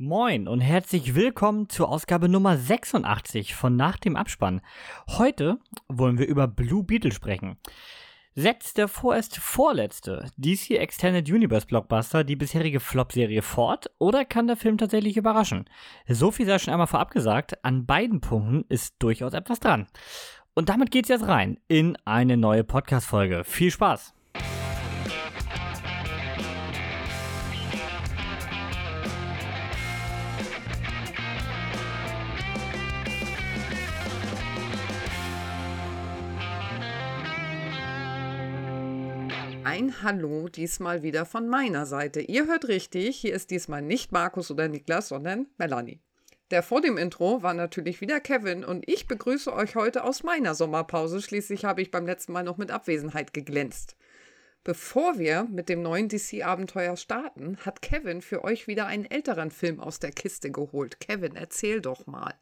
Moin und herzlich willkommen zur Ausgabe Nummer 86 von Nach dem Abspann. Heute wollen wir über Blue Beetle sprechen. Setzt der vorerst vorletzte DC Extended Universe Blockbuster die bisherige Flop-Serie fort oder kann der Film tatsächlich überraschen? So viel sei schon einmal vorab gesagt, an beiden Punkten ist durchaus etwas dran. Und damit geht's jetzt rein in eine neue Podcast-Folge. Viel Spaß! Ein Hallo diesmal wieder von meiner Seite. Ihr hört richtig, hier ist diesmal nicht Markus oder Niklas, sondern Melanie. Der vor dem Intro war natürlich wieder Kevin und ich begrüße euch heute aus meiner Sommerpause. Schließlich habe ich beim letzten Mal noch mit Abwesenheit geglänzt. Bevor wir mit dem neuen DC-Abenteuer starten, hat Kevin für euch wieder einen älteren Film aus der Kiste geholt. Kevin, erzähl doch mal.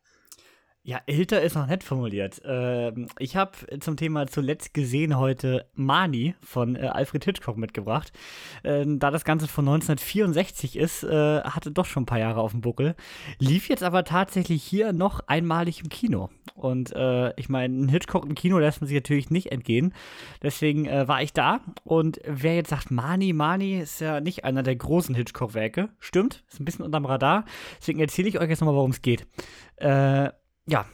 Ja, älter ist noch nett formuliert. Ähm, ich habe zum Thema zuletzt gesehen heute Mani von äh, Alfred Hitchcock mitgebracht. Ähm, da das Ganze von 1964 ist, äh, hatte doch schon ein paar Jahre auf dem Buckel. Lief jetzt aber tatsächlich hier noch einmalig im Kino. Und äh, ich meine, ein Hitchcock im Kino lässt man sich natürlich nicht entgehen. Deswegen äh, war ich da. Und wer jetzt sagt, Mani, Mani ist ja nicht einer der großen Hitchcock-Werke. Stimmt, ist ein bisschen unterm Radar. Deswegen erzähle ich euch jetzt nochmal, worum es geht. Äh, ja,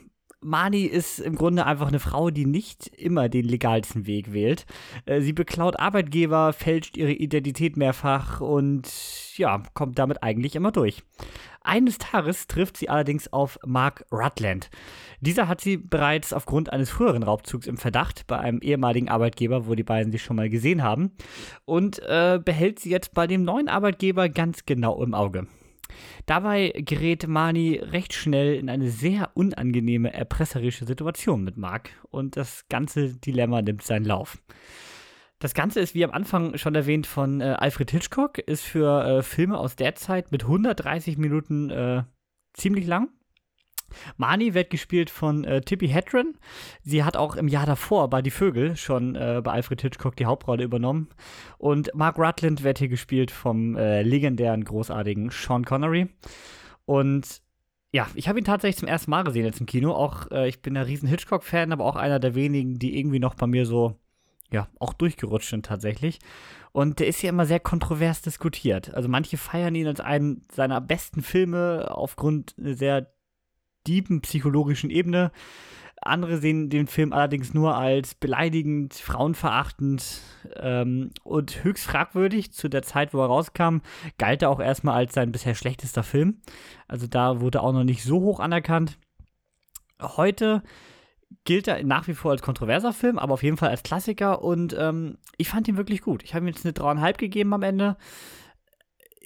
Mani ist im Grunde einfach eine Frau, die nicht immer den legalsten Weg wählt. Äh, sie beklaut Arbeitgeber, fälscht ihre Identität mehrfach und ja, kommt damit eigentlich immer durch. Eines Tages trifft sie allerdings auf Mark Rutland. Dieser hat sie bereits aufgrund eines früheren Raubzugs im Verdacht bei einem ehemaligen Arbeitgeber, wo die beiden sich schon mal gesehen haben, und äh, behält sie jetzt bei dem neuen Arbeitgeber ganz genau im Auge. Dabei gerät Mani recht schnell in eine sehr unangenehme, erpresserische Situation mit Mark und das ganze Dilemma nimmt seinen Lauf. Das Ganze ist, wie am Anfang schon erwähnt, von äh, Alfred Hitchcock, ist für äh, Filme aus der Zeit mit 130 Minuten äh, ziemlich lang. Marnie wird gespielt von äh, Tippi Hedren. Sie hat auch im Jahr davor bei Die Vögel schon äh, bei Alfred Hitchcock die Hauptrolle übernommen. Und Mark Rutland wird hier gespielt vom äh, legendären, großartigen Sean Connery. Und ja, ich habe ihn tatsächlich zum ersten Mal gesehen jetzt im Kino. Auch äh, ich bin ein riesen Hitchcock-Fan, aber auch einer der wenigen, die irgendwie noch bei mir so, ja, auch durchgerutscht sind tatsächlich. Und der ist ja immer sehr kontrovers diskutiert. Also manche feiern ihn als einen seiner besten Filme aufgrund sehr deepen psychologischen Ebene. Andere sehen den Film allerdings nur als beleidigend, frauenverachtend ähm, und höchst fragwürdig. Zu der Zeit, wo er rauskam, galt er auch erstmal als sein bisher schlechtester Film. Also da wurde er auch noch nicht so hoch anerkannt. Heute gilt er nach wie vor als kontroverser Film, aber auf jeden Fall als Klassiker und ähm, ich fand ihn wirklich gut. Ich habe ihm jetzt eine 3,5 gegeben am Ende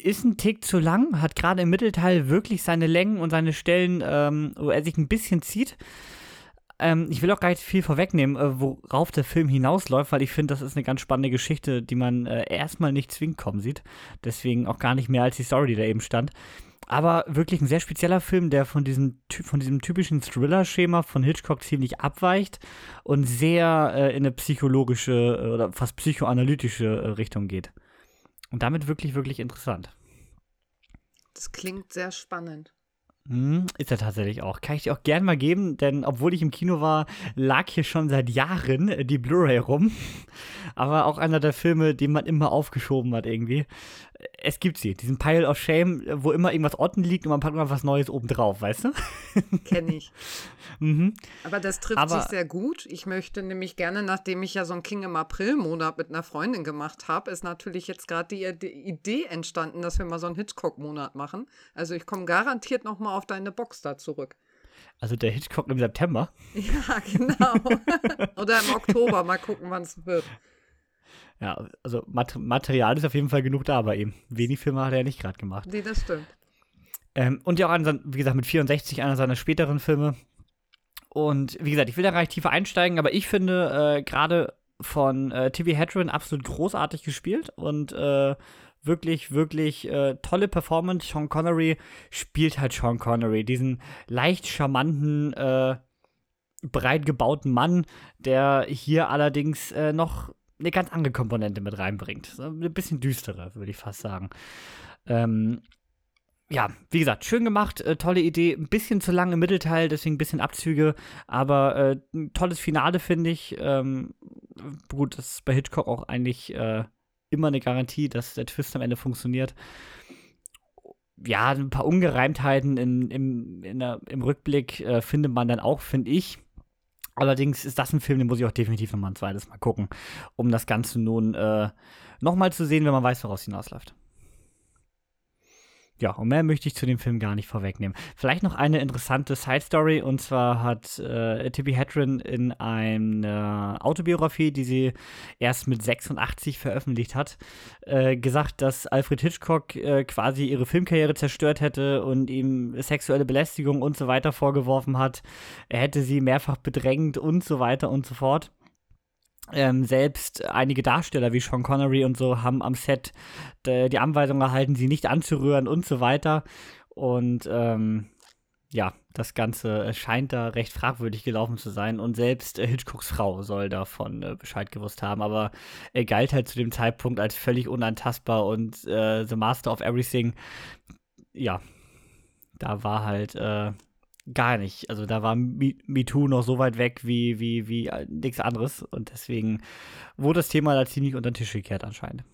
ist ein Tick zu lang, hat gerade im Mittelteil wirklich seine Längen und seine Stellen, ähm, wo er sich ein bisschen zieht. Ähm, ich will auch gar nicht viel vorwegnehmen, äh, worauf der Film hinausläuft, weil ich finde, das ist eine ganz spannende Geschichte, die man äh, erstmal nicht zwingend kommen sieht. Deswegen auch gar nicht mehr als die Story, die da eben stand. Aber wirklich ein sehr spezieller Film, der von diesem, von diesem typischen Thriller-Schema von Hitchcock ziemlich abweicht und sehr äh, in eine psychologische äh, oder fast psychoanalytische äh, Richtung geht. Und damit wirklich, wirklich interessant. Das klingt sehr spannend. Hm, ist er tatsächlich auch. Kann ich dir auch gern mal geben, denn obwohl ich im Kino war, lag hier schon seit Jahren die Blu-ray rum. Aber auch einer der Filme, den man immer aufgeschoben hat irgendwie. Es gibt sie, diesen Pile of Shame, wo immer irgendwas unten liegt und man packt mal was Neues oben drauf, weißt du? Kenn ich. mhm. Aber das trifft Aber, sich sehr gut. Ich möchte nämlich gerne, nachdem ich ja so ein King im April-Monat mit einer Freundin gemacht habe, ist natürlich jetzt gerade die, die, Idee entstanden, dass wir mal so einen Hitchcock-Monat machen. Also ich komme garantiert noch mal auf deine Box da zurück. Also der Hitchcock im September? Ja, genau. Oder im Oktober. Mal gucken, wann es wird. Ja, also Mat Material ist auf jeden Fall genug da bei ihm. Wenig Filme hat er ja nicht gerade gemacht. Nee, das stimmt. Ähm, und ja auch, an, wie gesagt, mit 64 einer seiner späteren Filme. Und wie gesagt, ich will da gar nicht tiefer einsteigen, aber ich finde äh, gerade von äh, TV Hedren absolut großartig gespielt und äh, wirklich, wirklich äh, tolle Performance. Sean Connery spielt halt Sean Connery, diesen leicht charmanten, äh, breit gebauten Mann, der hier allerdings äh, noch eine ganz andere Komponente mit reinbringt. So ein bisschen düsterer, würde ich fast sagen. Ähm, ja, wie gesagt, schön gemacht, äh, tolle Idee, ein bisschen zu lang im Mittelteil, deswegen ein bisschen Abzüge, aber äh, ein tolles Finale, finde ich. Ähm, gut, das ist bei Hitchcock auch eigentlich äh, immer eine Garantie, dass der Twist am Ende funktioniert. Ja, ein paar Ungereimtheiten in, im, in der, im Rückblick äh, findet man dann auch, finde ich. Allerdings ist das ein Film, den muss ich auch definitiv nochmal ein zweites Mal gucken, um das Ganze nun äh, nochmal zu sehen, wenn man weiß, woraus hinausläuft. Ja, und mehr möchte ich zu dem Film gar nicht vorwegnehmen. Vielleicht noch eine interessante Side-Story, und zwar hat äh, Tippi Hedren in einer Autobiografie, die sie erst mit 86 veröffentlicht hat, äh, gesagt, dass Alfred Hitchcock äh, quasi ihre Filmkarriere zerstört hätte und ihm sexuelle Belästigung und so weiter vorgeworfen hat. Er hätte sie mehrfach bedrängt und so weiter und so fort. Ähm, selbst einige Darsteller wie Sean Connery und so haben am Set de, die Anweisung erhalten, sie nicht anzurühren und so weiter. Und ähm, ja, das Ganze scheint da recht fragwürdig gelaufen zu sein. Und selbst äh, Hitchcocks Frau soll davon äh, Bescheid gewusst haben. Aber er galt halt zu dem Zeitpunkt als völlig unantastbar und äh, The Master of Everything. Ja, da war halt äh, gar nicht. Also da war MeToo noch so weit weg wie, wie, wie äh, nichts anderes. Und deswegen wurde das Thema da ziemlich unter den Tisch gekehrt anscheinend.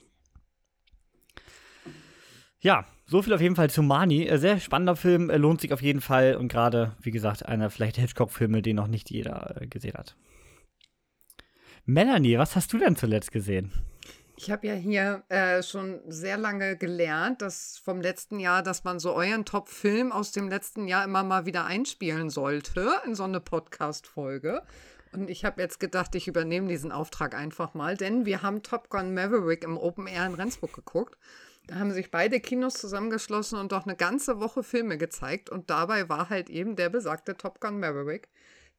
Ja, so viel auf jeden Fall zu Mani. Äh, sehr spannender Film, äh, lohnt sich auf jeden Fall. Und gerade, wie gesagt, einer vielleicht Hitchcock-Filme, den noch nicht jeder gesehen hat. Melanie, was hast du denn zuletzt gesehen? Ich habe ja hier äh, schon sehr lange gelernt, dass vom letzten Jahr, dass man so euren Top-Film aus dem letzten Jahr immer mal wieder einspielen sollte in so eine Podcast-Folge. Und ich habe jetzt gedacht, ich übernehme diesen Auftrag einfach mal, denn wir haben Top Gun Maverick im Open Air in Rendsburg geguckt. Da haben sich beide Kinos zusammengeschlossen und doch eine ganze Woche Filme gezeigt. Und dabei war halt eben der besagte Top Gun Maverick.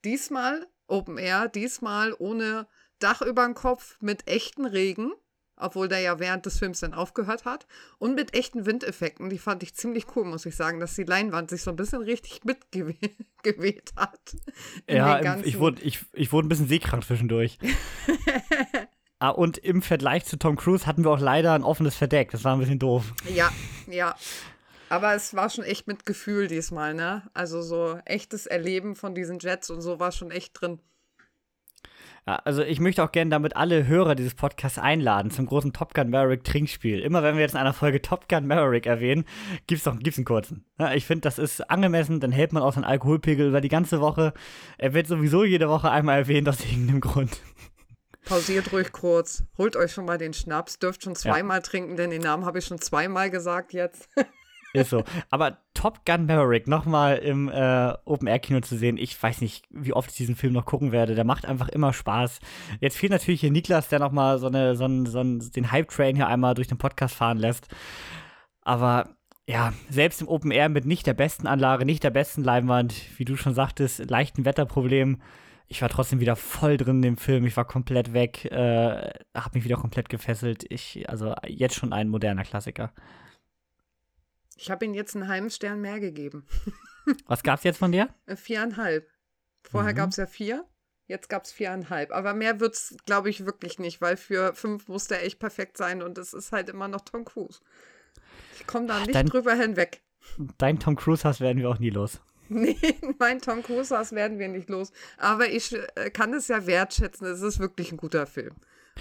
Diesmal Open Air, diesmal ohne Dach über dem Kopf mit echten Regen obwohl der ja während des Films dann aufgehört hat. Und mit echten Windeffekten, die fand ich ziemlich cool, muss ich sagen, dass die Leinwand sich so ein bisschen richtig mitgeweht hat. Ja, ich wurde, ich, ich wurde ein bisschen seekrank zwischendurch. ah, und im Vergleich zu Tom Cruise hatten wir auch leider ein offenes Verdeck. Das war ein bisschen doof. Ja, ja. Aber es war schon echt mit Gefühl diesmal, ne? Also so echtes Erleben von diesen Jets und so war schon echt drin. Ja, also ich möchte auch gerne damit alle Hörer dieses Podcasts einladen zum großen Top Gun Maverick Trinkspiel. Immer wenn wir jetzt in einer Folge Top Gun Maverick erwähnen, gibt's doch gibt's einen kurzen. Ja, ich finde, das ist angemessen, dann hält man auch seinen Alkoholpegel über die ganze Woche. Er wird sowieso jede Woche einmal erwähnt aus irgendeinem Grund. Pausiert ruhig kurz, holt euch schon mal den Schnaps, dürft schon zweimal ja. trinken, denn den Namen habe ich schon zweimal gesagt jetzt. Ist so. Aber Top Gun Maverick nochmal im äh, Open-Air-Kino zu sehen, ich weiß nicht, wie oft ich diesen Film noch gucken werde. Der macht einfach immer Spaß. Jetzt fehlt natürlich hier Niklas, der nochmal so, eine, so, einen, so einen, den Hype-Train hier einmal durch den Podcast fahren lässt. Aber ja, selbst im Open Air mit nicht der besten Anlage, nicht der besten Leinwand, wie du schon sagtest, leichten Wetterproblem. Ich war trotzdem wieder voll drin in dem Film. Ich war komplett weg, äh, habe mich wieder komplett gefesselt. Ich, also jetzt schon ein moderner Klassiker. Ich habe ihm jetzt einen halben Stern mehr gegeben. Was gab es jetzt von dir? Äh, viereinhalb. Vorher mhm. gab es ja vier, jetzt gab es viereinhalb. Aber mehr wird es, glaube ich, wirklich nicht, weil für fünf muss der echt perfekt sein und es ist halt immer noch Tom Cruise. Ich komme da nicht dein, drüber hinweg. Dein Tom Cruise-Hass werden wir auch nie los. Nee, mein Tom Cruise-Hass werden wir nicht los. Aber ich äh, kann es ja wertschätzen. Es ist wirklich ein guter Film.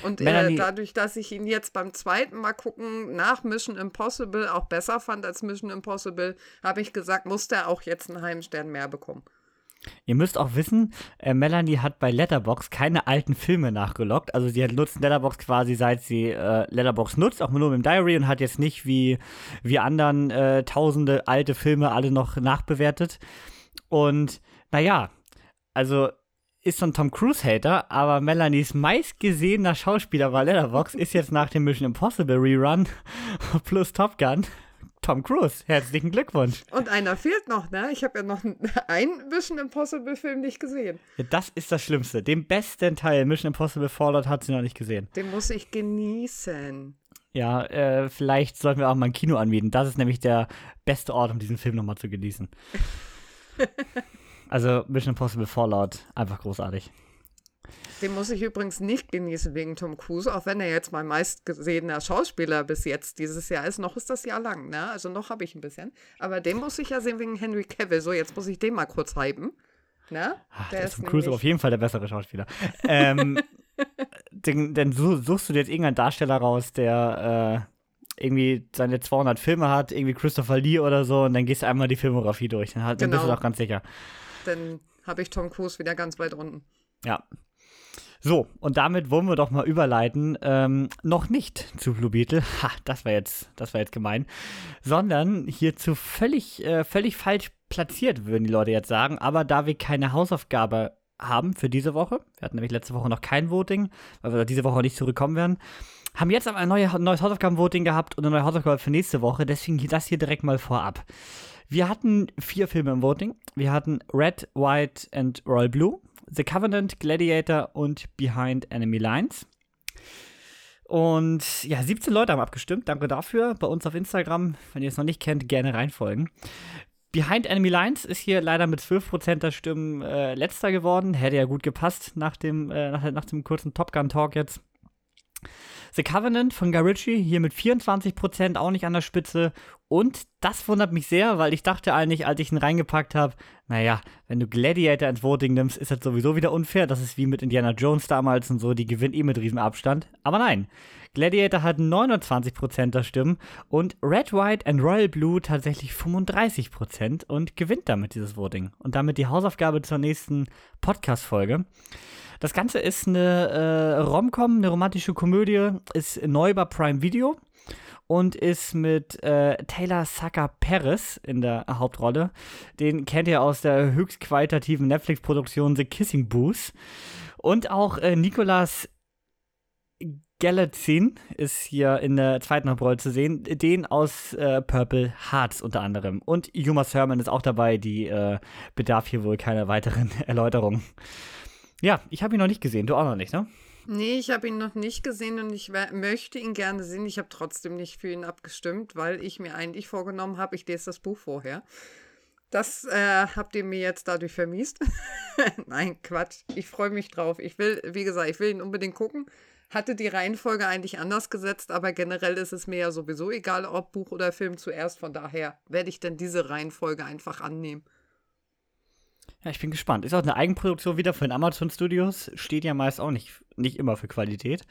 Und äh, dadurch, dass ich ihn jetzt beim zweiten Mal gucken nach Mission Impossible auch besser fand als Mission Impossible, habe ich gesagt, muss der auch jetzt einen Heimstern mehr bekommen. Ihr müsst auch wissen, äh, Melanie hat bei Letterbox keine alten Filme nachgelockt. Also sie hat nutzt Letterbox quasi seit sie äh, Letterbox nutzt, auch nur im Diary und hat jetzt nicht wie, wie anderen äh, tausende alte Filme alle noch nachbewertet. Und naja, also ist so ein Tom Cruise-Hater, aber Melanies meistgesehener Schauspieler bei Letterbox ist jetzt nach dem Mission Impossible Rerun plus Top Gun Tom Cruise. Herzlichen Glückwunsch. Und einer fehlt noch, ne? Ich habe ja noch einen Mission Impossible Film nicht gesehen. Ja, das ist das Schlimmste. Den besten Teil Mission Impossible Fallout hat sie noch nicht gesehen. Den muss ich genießen. Ja, äh, vielleicht sollten wir auch mal ein Kino anbieten. Das ist nämlich der beste Ort, um diesen Film nochmal zu genießen. Also Mission Impossible Fallout, einfach großartig. Den muss ich übrigens nicht genießen wegen Tom Cruise, auch wenn er jetzt mein meistgesehener Schauspieler bis jetzt dieses Jahr ist. Noch ist das Jahr lang, ne? Also noch habe ich ein bisschen. Aber den muss ich ja sehen wegen Henry Cavill. So, jetzt muss ich den mal kurz hypen. Ne? Ach, der ist Tom Cruise auf jeden Fall der bessere Schauspieler. ähm, denn, denn suchst du dir jetzt irgendeinen Darsteller raus, der äh, irgendwie seine 200 Filme hat, irgendwie Christopher Lee oder so, und dann gehst du einmal die Filmografie durch. Dann, dann genau. bist du genau. auch ganz sicher. Dann habe ich Tom Cruise wieder ganz weit unten. Ja. So, und damit wollen wir doch mal überleiten, ähm, noch nicht zu Blue Beetle, ha, das war jetzt, das war jetzt gemein, sondern hierzu völlig, äh, völlig falsch platziert, würden die Leute jetzt sagen, aber da wir keine Hausaufgabe haben für diese Woche. Wir hatten nämlich letzte Woche noch kein Voting, weil wir diese Woche nicht zurückkommen werden. Haben jetzt aber ein neues Hausaufgaben-Voting gehabt und eine neue Hausaufgabe für nächste Woche. Deswegen das hier direkt mal vorab. Wir hatten vier Filme im Voting. Wir hatten Red, White and Royal Blue, The Covenant, Gladiator und Behind Enemy Lines. Und ja, 17 Leute haben abgestimmt. Danke dafür. Bei uns auf Instagram, wenn ihr es noch nicht kennt, gerne reinfolgen. Behind Enemy Lines ist hier leider mit 12% der Stimmen äh, letzter geworden. Hätte ja gut gepasst nach dem, äh, nach, nach dem kurzen Top Gun Talk jetzt. The Covenant von Guy hier mit 24% auch nicht an der Spitze. Und das wundert mich sehr, weil ich dachte eigentlich, als ich ihn reingepackt habe, naja, wenn du Gladiator ins Voting nimmst, ist das sowieso wieder unfair. Das ist wie mit Indiana Jones damals und so, die gewinnt eh mit Riesenabstand. Aber nein, Gladiator hat 29% der Stimmen und Red, White and Royal Blue tatsächlich 35% und gewinnt damit dieses Voting. Und damit die Hausaufgabe zur nächsten Podcast-Folge. Das Ganze ist eine äh, Rom-Com, eine romantische Komödie, ist neu bei Prime Video und ist mit äh, Taylor Sucker Perez in der Hauptrolle. Den kennt ihr aus der höchst qualitativen Netflix-Produktion The Kissing Booth. Und auch äh, Nicolas Galatzin ist hier in der zweiten Hauptrolle zu sehen, den aus äh, Purple Hearts unter anderem. Und Yuma Thurman ist auch dabei, die äh, bedarf hier wohl keiner weiteren Erläuterung. Ja, ich habe ihn noch nicht gesehen, du auch noch nicht, ne? Nee, ich habe ihn noch nicht gesehen und ich möchte ihn gerne sehen. Ich habe trotzdem nicht für ihn abgestimmt, weil ich mir eigentlich vorgenommen habe, ich lese das Buch vorher. Das äh, habt ihr mir jetzt dadurch vermiest. Nein, Quatsch. Ich freue mich drauf. Ich will, wie gesagt, ich will ihn unbedingt gucken hatte die Reihenfolge eigentlich anders gesetzt, aber generell ist es mir ja sowieso egal, ob Buch oder Film zuerst. Von daher werde ich dann diese Reihenfolge einfach annehmen. Ja, ich bin gespannt. Ist auch eine Eigenproduktion wieder von Amazon Studios. Steht ja meist auch nicht, nicht immer für Qualität.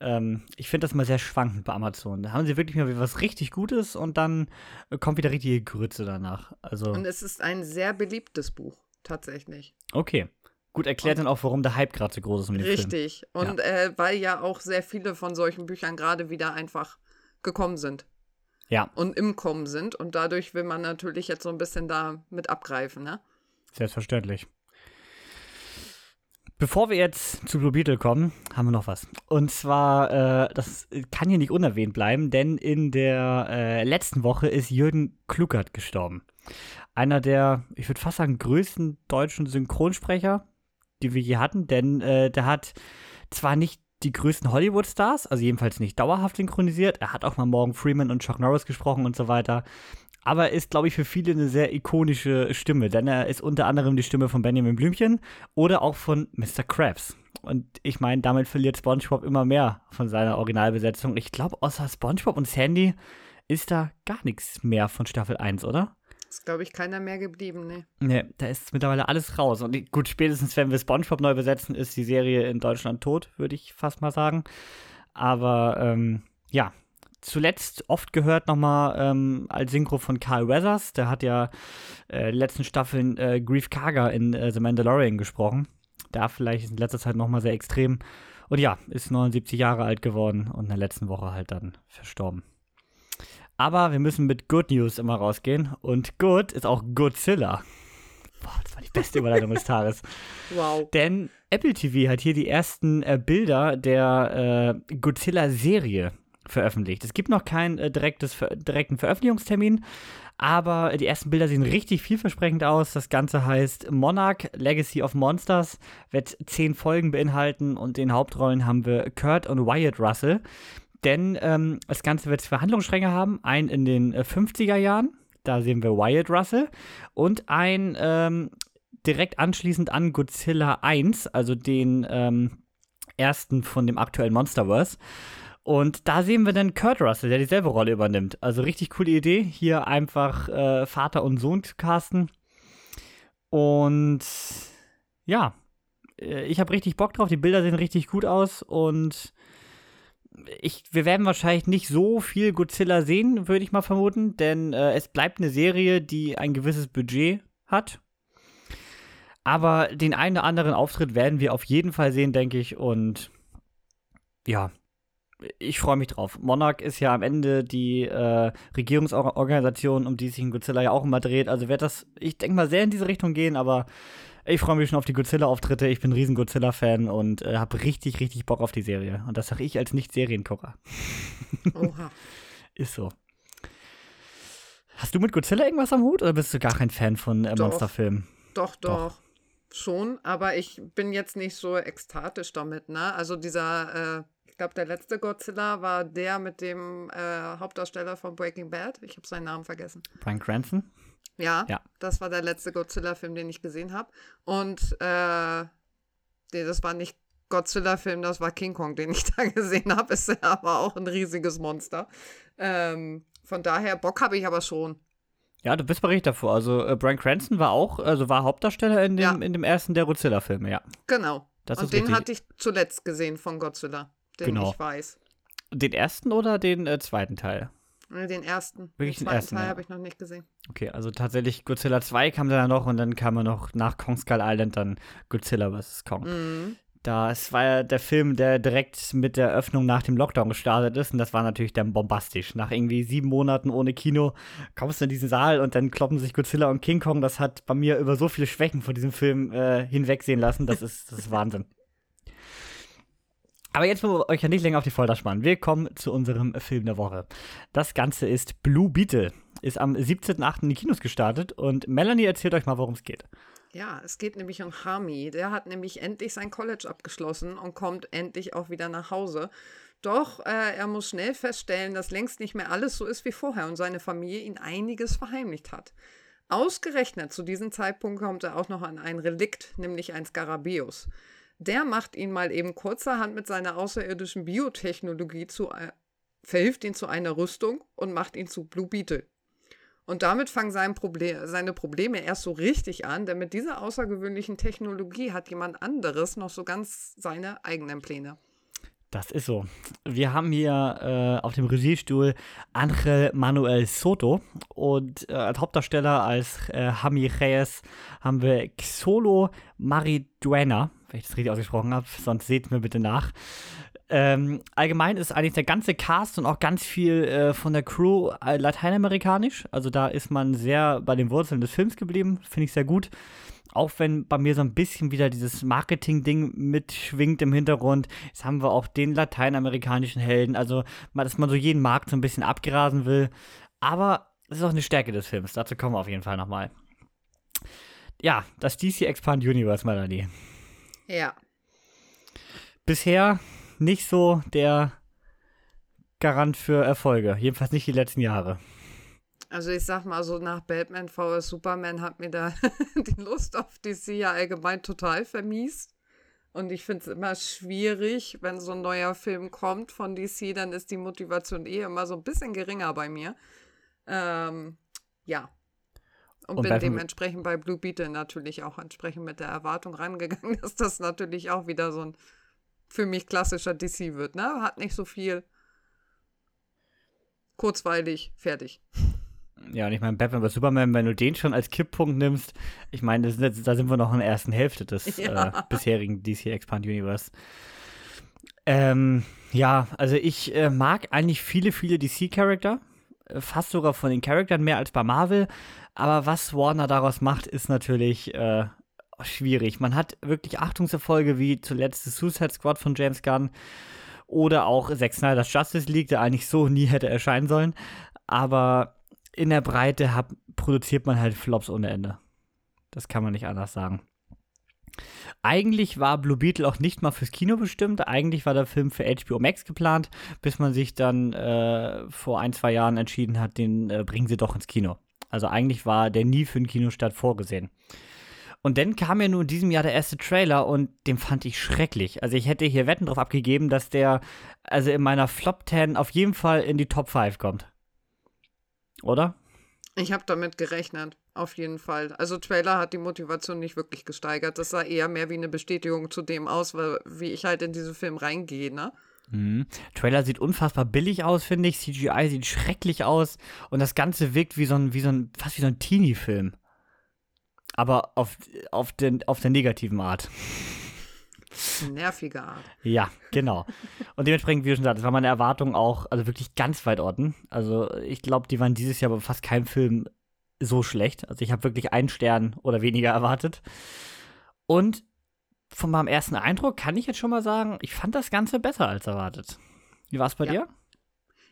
Ähm, ich finde das mal sehr schwankend bei Amazon. Da haben sie wirklich mal was richtig Gutes und dann kommt wieder richtige Grütze danach. Also und es ist ein sehr beliebtes Buch, tatsächlich. Okay. Gut erklärt und, dann auch, warum der Hype gerade so groß ist um den Richtig. Film. Und ja. äh, weil ja auch sehr viele von solchen Büchern gerade wieder einfach gekommen sind. Ja. Und im Kommen sind. Und dadurch will man natürlich jetzt so ein bisschen da mit abgreifen, ne? Selbstverständlich. Bevor wir jetzt zu Blue Beetle kommen, haben wir noch was. Und zwar, äh, das kann hier nicht unerwähnt bleiben, denn in der äh, letzten Woche ist Jürgen Kluckert gestorben. Einer der, ich würde fast sagen, größten deutschen Synchronsprecher die wir hier hatten, denn äh, der hat zwar nicht die größten Hollywood-Stars, also jedenfalls nicht dauerhaft synchronisiert. Er hat auch mal Morgan Freeman und Chuck Norris gesprochen und so weiter. Aber er ist, glaube ich, für viele eine sehr ikonische Stimme, denn er ist unter anderem die Stimme von Benjamin Blümchen oder auch von Mr. Krabs. Und ich meine, damit verliert SpongeBob immer mehr von seiner Originalbesetzung. Ich glaube, außer SpongeBob und Sandy ist da gar nichts mehr von Staffel 1, oder? Ist, glaube ich, keiner mehr geblieben, ne? Ne, da ist mittlerweile alles raus. Und gut, spätestens, wenn wir SpongeBob neu besetzen, ist die Serie in Deutschland tot, würde ich fast mal sagen. Aber ähm, ja, zuletzt oft gehört nochmal ähm, als Synchro von Carl Weathers. Der hat ja äh, die letzten Staffeln äh, Grief Karga in äh, The Mandalorian gesprochen. Da vielleicht in letzter Zeit nochmal sehr extrem. Und ja, ist 79 Jahre alt geworden und in der letzten Woche halt dann verstorben. Aber wir müssen mit Good News immer rausgehen. Und Good ist auch Godzilla. Boah, das war die beste Überleitung des Tages. Wow. Denn Apple TV hat hier die ersten äh, Bilder der äh, Godzilla-Serie veröffentlicht. Es gibt noch keinen äh, direktes, ver direkten Veröffentlichungstermin, aber die ersten Bilder sehen richtig vielversprechend aus. Das Ganze heißt Monarch Legacy of Monsters, wird zehn Folgen beinhalten und in Hauptrollen haben wir Kurt und Wyatt Russell. Denn ähm, das Ganze wird zwei Handlungsstränge haben. Einen in den äh, 50er Jahren, da sehen wir Wyatt Russell, und ein ähm, direkt anschließend an Godzilla 1, also den, ähm, ersten von dem aktuellen Monsterverse. Und da sehen wir dann Kurt Russell, der dieselbe Rolle übernimmt. Also richtig coole Idee, hier einfach äh, Vater und Sohn zu casten. Und ja, äh, ich habe richtig Bock drauf. Die Bilder sehen richtig gut aus und ich, wir werden wahrscheinlich nicht so viel Godzilla sehen, würde ich mal vermuten, denn äh, es bleibt eine Serie, die ein gewisses Budget hat. Aber den einen oder anderen Auftritt werden wir auf jeden Fall sehen, denke ich. Und ja, ich freue mich drauf. Monarch ist ja am Ende die äh, Regierungsorganisation, um die sich ein Godzilla ja auch immer dreht. Also wird das, ich denke mal, sehr in diese Richtung gehen, aber ich freue mich schon auf die Godzilla-Auftritte. Ich bin ein riesen Godzilla-Fan und äh, habe richtig, richtig Bock auf die Serie. Und das sage ich als Nicht-Seriengucker. Oha. Ist so. Hast du mit Godzilla irgendwas am Hut oder bist du gar kein Fan von äh, Monsterfilmen? Doch, doch, doch, Schon, aber ich bin jetzt nicht so ekstatisch damit, ne? Also dieser, äh, ich glaube, der letzte Godzilla war der mit dem äh, Hauptdarsteller von Breaking Bad. Ich habe seinen Namen vergessen. Brian Cranston? Ja, ja, das war der letzte Godzilla-Film, den ich gesehen habe. Und äh, nee, das war nicht Godzilla-Film, das war King Kong, den ich da gesehen habe. Ist ja aber auch ein riesiges Monster. Ähm, von daher, Bock habe ich aber schon. Ja, du bist berichtet davor. Also äh, Brian Cranston war auch, also war Hauptdarsteller in dem, ja. in dem ersten der Godzilla-Filme, ja. Genau. Das Und den richtig. hatte ich zuletzt gesehen von Godzilla, den genau. ich weiß. Den ersten oder den äh, zweiten Teil? Den ersten. Wirklich den, den ersten Teil ja. habe ich noch nicht gesehen. Okay, also tatsächlich Godzilla 2 kam dann noch und dann kam er noch nach Kong Skull Island dann Godzilla vs. Kong. Mhm. Das war ja der Film, der direkt mit der Öffnung nach dem Lockdown gestartet ist. Und das war natürlich dann bombastisch. Nach irgendwie sieben Monaten ohne Kino kommst du in diesen Saal und dann kloppen sich Godzilla und King Kong. Das hat bei mir über so viele Schwächen von diesem Film äh, hinwegsehen lassen. Das ist, das ist Wahnsinn. Aber jetzt wollen wir euch ja nicht länger auf die Folter spannen. Wir kommen zu unserem Film der Woche. Das Ganze ist Blue Beetle. Ist am 17.08. in die Kinos gestartet und Melanie erzählt euch mal, worum es geht. Ja, es geht nämlich um Hami. Der hat nämlich endlich sein College abgeschlossen und kommt endlich auch wieder nach Hause. Doch äh, er muss schnell feststellen, dass längst nicht mehr alles so ist wie vorher und seine Familie ihn einiges verheimlicht hat. Ausgerechnet zu diesem Zeitpunkt kommt er auch noch an ein Relikt, nämlich ein Skarabäus. Der macht ihn mal eben kurzerhand mit seiner außerirdischen Biotechnologie zu, verhilft ihn zu einer Rüstung und macht ihn zu Blue Beetle. Und damit fangen sein Problem, seine Probleme erst so richtig an, denn mit dieser außergewöhnlichen Technologie hat jemand anderes noch so ganz seine eigenen Pläne. Das ist so. Wir haben hier äh, auf dem Regiestuhl Angel Manuel Soto und äh, als Hauptdarsteller als äh, Hami Reyes haben wir Xolo Mariduena, wenn ich das richtig ausgesprochen habe, sonst seht mir bitte nach. Ähm, allgemein ist eigentlich der ganze Cast und auch ganz viel äh, von der Crew äh, lateinamerikanisch. Also da ist man sehr bei den Wurzeln des Films geblieben. Finde ich sehr gut. Auch wenn bei mir so ein bisschen wieder dieses Marketing-Ding mitschwingt im Hintergrund. Jetzt haben wir auch den lateinamerikanischen Helden. Also, dass man so jeden Markt so ein bisschen abgrasen will. Aber es ist auch eine Stärke des Films. Dazu kommen wir auf jeden Fall nochmal. Ja, das DC Expand Universe, Melanie. Ja. Bisher nicht so der Garant für Erfolge. Jedenfalls nicht die letzten Jahre. Also ich sag mal so, nach Batman vs. Superman hat mir da die Lust auf DC ja allgemein total vermiest. Und ich finde es immer schwierig, wenn so ein neuer Film kommt von DC, dann ist die Motivation eh immer so ein bisschen geringer bei mir. Ähm, ja. Und, und bin dementsprechend bei Blue Beetle natürlich auch entsprechend mit der Erwartung rangegangen, dass das natürlich auch wieder so ein für mich klassischer DC wird, ne? Hat nicht so viel. Kurzweilig, fertig. Ja, und ich meine, Batman vs. Superman, wenn du den schon als Kipppunkt nimmst, ich meine, da sind wir noch in der ersten Hälfte des ja. äh, bisherigen DC Expand Universe. Ähm, ja, also ich äh, mag eigentlich viele, viele DC-Charakter. Äh, fast sogar von den Charaktern mehr als bei Marvel. Aber was Warner daraus macht, ist natürlich äh, schwierig. Man hat wirklich Achtungserfolge wie zuletzt das Suicide Squad von James Gunn oder auch Zack Snyder's Justice League, der eigentlich so nie hätte erscheinen sollen. Aber in der Breite hab, produziert man halt Flops ohne Ende. Das kann man nicht anders sagen. Eigentlich war Blue Beetle auch nicht mal fürs Kino bestimmt. Eigentlich war der Film für HBO Max geplant, bis man sich dann äh, vor ein, zwei Jahren entschieden hat, den äh, bringen sie doch ins Kino. Also eigentlich war der nie für den Kinostart vorgesehen. Und dann kam ja nur in diesem Jahr der erste Trailer und den fand ich schrecklich. Also ich hätte hier Wetten drauf abgegeben, dass der also in meiner Flop 10 auf jeden Fall in die Top 5 kommt. Oder? Ich habe damit gerechnet, auf jeden Fall. Also Trailer hat die Motivation nicht wirklich gesteigert. Das sah eher mehr wie eine Bestätigung zu dem aus, weil, wie ich halt in diesen Film reingehe, ne? Mhm. Trailer sieht unfassbar billig aus, finde ich. CGI sieht schrecklich aus und das Ganze wirkt wie so ein, wie so ein, fast wie so ein Teenie-Film. Aber auf, auf, den, auf der negativen Art. Nervige Art. Ja, genau. Und dementsprechend, wie du schon sagst, war meine Erwartung auch, also wirklich ganz weit unten. Also ich glaube, die waren dieses Jahr bei fast keinem Film so schlecht. Also ich habe wirklich einen Stern oder weniger erwartet. Und von meinem ersten Eindruck kann ich jetzt schon mal sagen, ich fand das Ganze besser als erwartet. Wie war es bei ja. dir?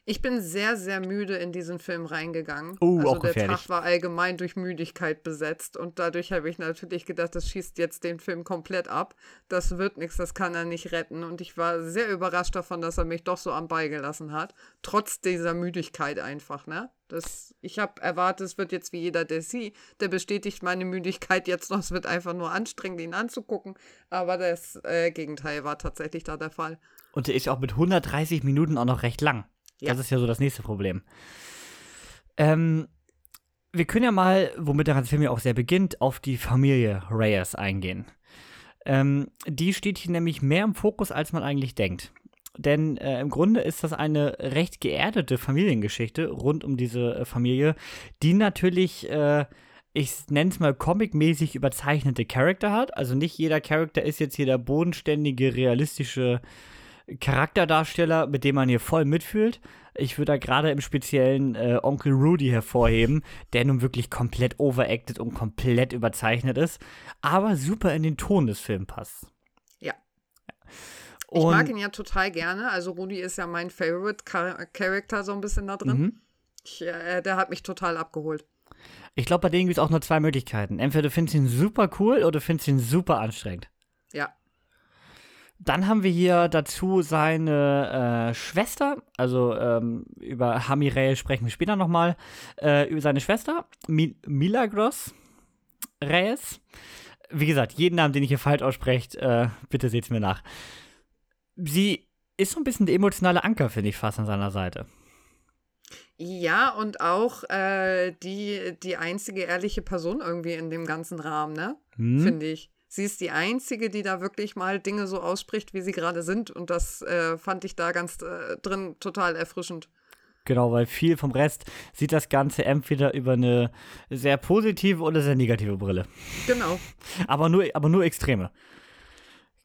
Ich bin sehr, sehr müde in diesen Film reingegangen. Oh, also auch der gefährlich. Tag war allgemein durch Müdigkeit besetzt und dadurch habe ich natürlich gedacht, das schießt jetzt den Film komplett ab. Das wird nichts, das kann er nicht retten. Und ich war sehr überrascht davon, dass er mich doch so am Ball gelassen hat. Trotz dieser Müdigkeit einfach, ne? Das, ich habe erwartet, es wird jetzt wie jeder der sie, der bestätigt meine Müdigkeit jetzt noch. Es wird einfach nur anstrengend, ihn anzugucken. Aber das äh, Gegenteil war tatsächlich da der Fall. Und der ist auch mit 130 Minuten auch noch recht lang. Ja. Das ist ja so das nächste Problem. Ähm, wir können ja mal, womit der ganze Film ja auch sehr beginnt, auf die Familie Reyes eingehen. Ähm, die steht hier nämlich mehr im Fokus, als man eigentlich denkt. Denn äh, im Grunde ist das eine recht geerdete Familiengeschichte rund um diese äh, Familie, die natürlich, äh, ich nenne es mal comicmäßig überzeichnete Charakter hat. Also nicht jeder Charakter ist jetzt hier der bodenständige, realistische Charakterdarsteller, mit dem man hier voll mitfühlt. Ich würde da gerade im speziellen äh, Onkel Rudy hervorheben, der nun wirklich komplett overacted und komplett überzeichnet ist, aber super in den Ton des Films passt. Ja. Und ich mag ihn ja total gerne. Also Rudy ist ja mein Favorite Character so ein bisschen da drin. Mhm. Ich, äh, der hat mich total abgeholt. Ich glaube, bei denen gibt es auch nur zwei Möglichkeiten. Entweder du findest ihn super cool oder du findest ihn super anstrengend. Ja, dann haben wir hier dazu seine äh, Schwester, also ähm, über Hamirel sprechen wir später nochmal, äh, über seine Schwester, Mi Milagros Reyes. Wie gesagt, jeden Namen, den ich hier falsch ausspreche, äh, bitte seht es mir nach. Sie ist so ein bisschen der emotionale Anker, finde ich, fast an seiner Seite. Ja, und auch äh, die, die einzige ehrliche Person irgendwie in dem ganzen Rahmen, ne? Hm. Finde ich. Sie ist die Einzige, die da wirklich mal Dinge so ausspricht, wie sie gerade sind. Und das äh, fand ich da ganz äh, drin total erfrischend. Genau, weil viel vom Rest sieht das Ganze entweder über eine sehr positive oder sehr negative Brille. Genau. aber, nur, aber nur Extreme.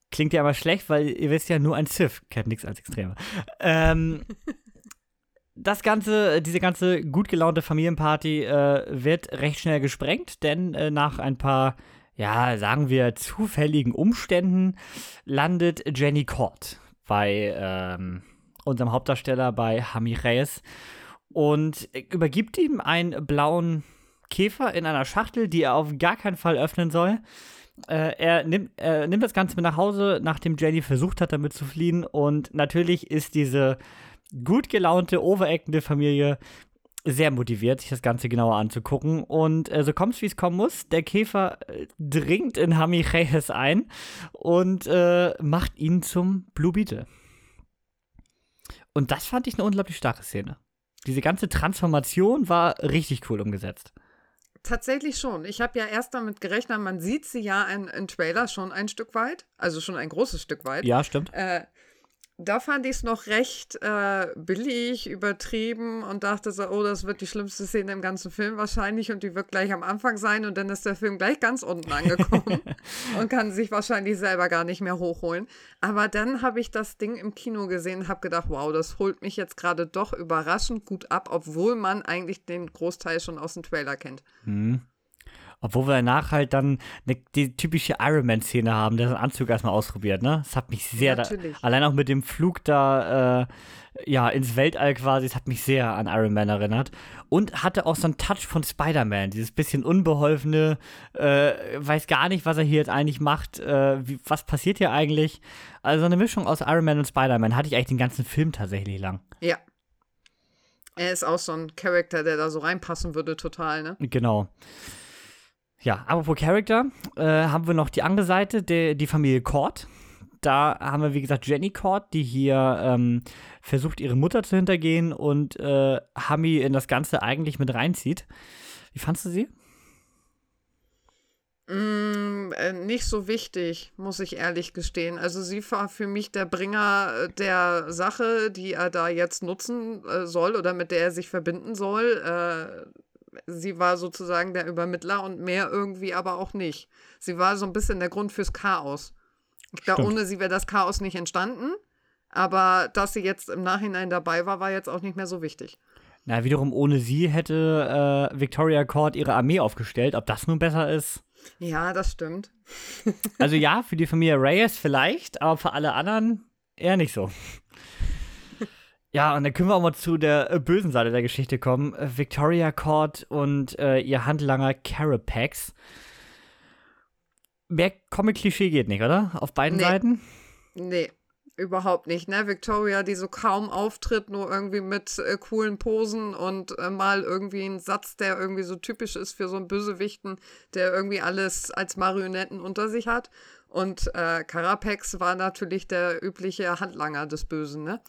Klingt ja aber schlecht, weil ihr wisst ja, nur ein Sith kennt nichts als Extreme. Ähm, das ganze, diese ganze gut gelaunte Familienparty äh, wird recht schnell gesprengt, denn äh, nach ein paar ja, sagen wir, zufälligen Umständen landet Jenny Cord bei ähm, unserem Hauptdarsteller bei Hami Reyes und übergibt ihm einen blauen Käfer in einer Schachtel, die er auf gar keinen Fall öffnen soll. Äh, er, nimmt, er nimmt das Ganze mit nach Hause, nachdem Jenny versucht hat, damit zu fliehen. Und natürlich ist diese gut gelaunte, overactende Familie sehr motiviert, sich das Ganze genauer anzugucken. Und äh, so kommt es, wie es kommen muss. Der Käfer äh, dringt in Hami Reyes ein und äh, macht ihn zum Blue Beetle. Und das fand ich eine unglaublich starke Szene. Diese ganze Transformation war richtig cool umgesetzt. Tatsächlich schon. Ich habe ja erst damit gerechnet, man sieht sie ja in, in Trailer schon ein Stück weit, also schon ein großes Stück weit. Ja, stimmt. Äh, da fand ich es noch recht äh, billig, übertrieben und dachte so, oh, das wird die schlimmste Szene im ganzen Film wahrscheinlich und die wird gleich am Anfang sein und dann ist der Film gleich ganz unten angekommen und kann sich wahrscheinlich selber gar nicht mehr hochholen. Aber dann habe ich das Ding im Kino gesehen und habe gedacht, wow, das holt mich jetzt gerade doch überraschend gut ab, obwohl man eigentlich den Großteil schon aus dem Trailer kennt. Mhm. Obwohl wir danach halt dann ne, die typische Ironman-Szene haben, der seinen Anzug erstmal ausprobiert, ne? Das hat mich sehr, da, allein auch mit dem Flug da, äh, ja, ins Weltall quasi, das hat mich sehr an Iron Man erinnert. Und hatte auch so einen Touch von Spider-Man, dieses bisschen unbeholfene, äh, weiß gar nicht, was er hier jetzt eigentlich macht, äh, wie, was passiert hier eigentlich. Also eine Mischung aus Iron Man und Spider-Man hatte ich eigentlich den ganzen Film tatsächlich lang. Ja. Er ist auch so ein Charakter, der da so reinpassen würde, total, ne? Genau. Ja, apropos Charakter, äh, haben wir noch die andere Seite, der, die Familie Cord. Da haben wir, wie gesagt, Jenny Cord, die hier ähm, versucht, ihre Mutter zu hintergehen und äh, Hami in das Ganze eigentlich mit reinzieht. Wie fandst du sie? Mm, äh, nicht so wichtig, muss ich ehrlich gestehen. Also sie war für mich der Bringer äh, der Sache, die er da jetzt nutzen äh, soll oder mit der er sich verbinden soll. Äh, sie war sozusagen der Übermittler und mehr irgendwie aber auch nicht. Sie war so ein bisschen der Grund fürs Chaos. Ich glaube, ohne sie wäre das Chaos nicht entstanden. Aber dass sie jetzt im Nachhinein dabei war, war jetzt auch nicht mehr so wichtig. Na, wiederum ohne sie hätte äh, Victoria Court ihre Armee aufgestellt. Ob das nun besser ist? Ja, das stimmt. also ja, für die Familie Reyes vielleicht, aber für alle anderen eher nicht so. Ja, und dann können wir auch mal zu der äh, bösen Seite der Geschichte kommen. Äh, Victoria Court und äh, ihr Handlanger Carapax. Mehr Comic-Klischee geht nicht, oder? Auf beiden nee. Seiten? Nee, überhaupt nicht. Ne? Victoria, die so kaum auftritt, nur irgendwie mit äh, coolen Posen und äh, mal irgendwie ein Satz, der irgendwie so typisch ist für so einen Bösewichten, der irgendwie alles als Marionetten unter sich hat. Und äh, Carapax war natürlich der übliche Handlanger des Bösen, ne?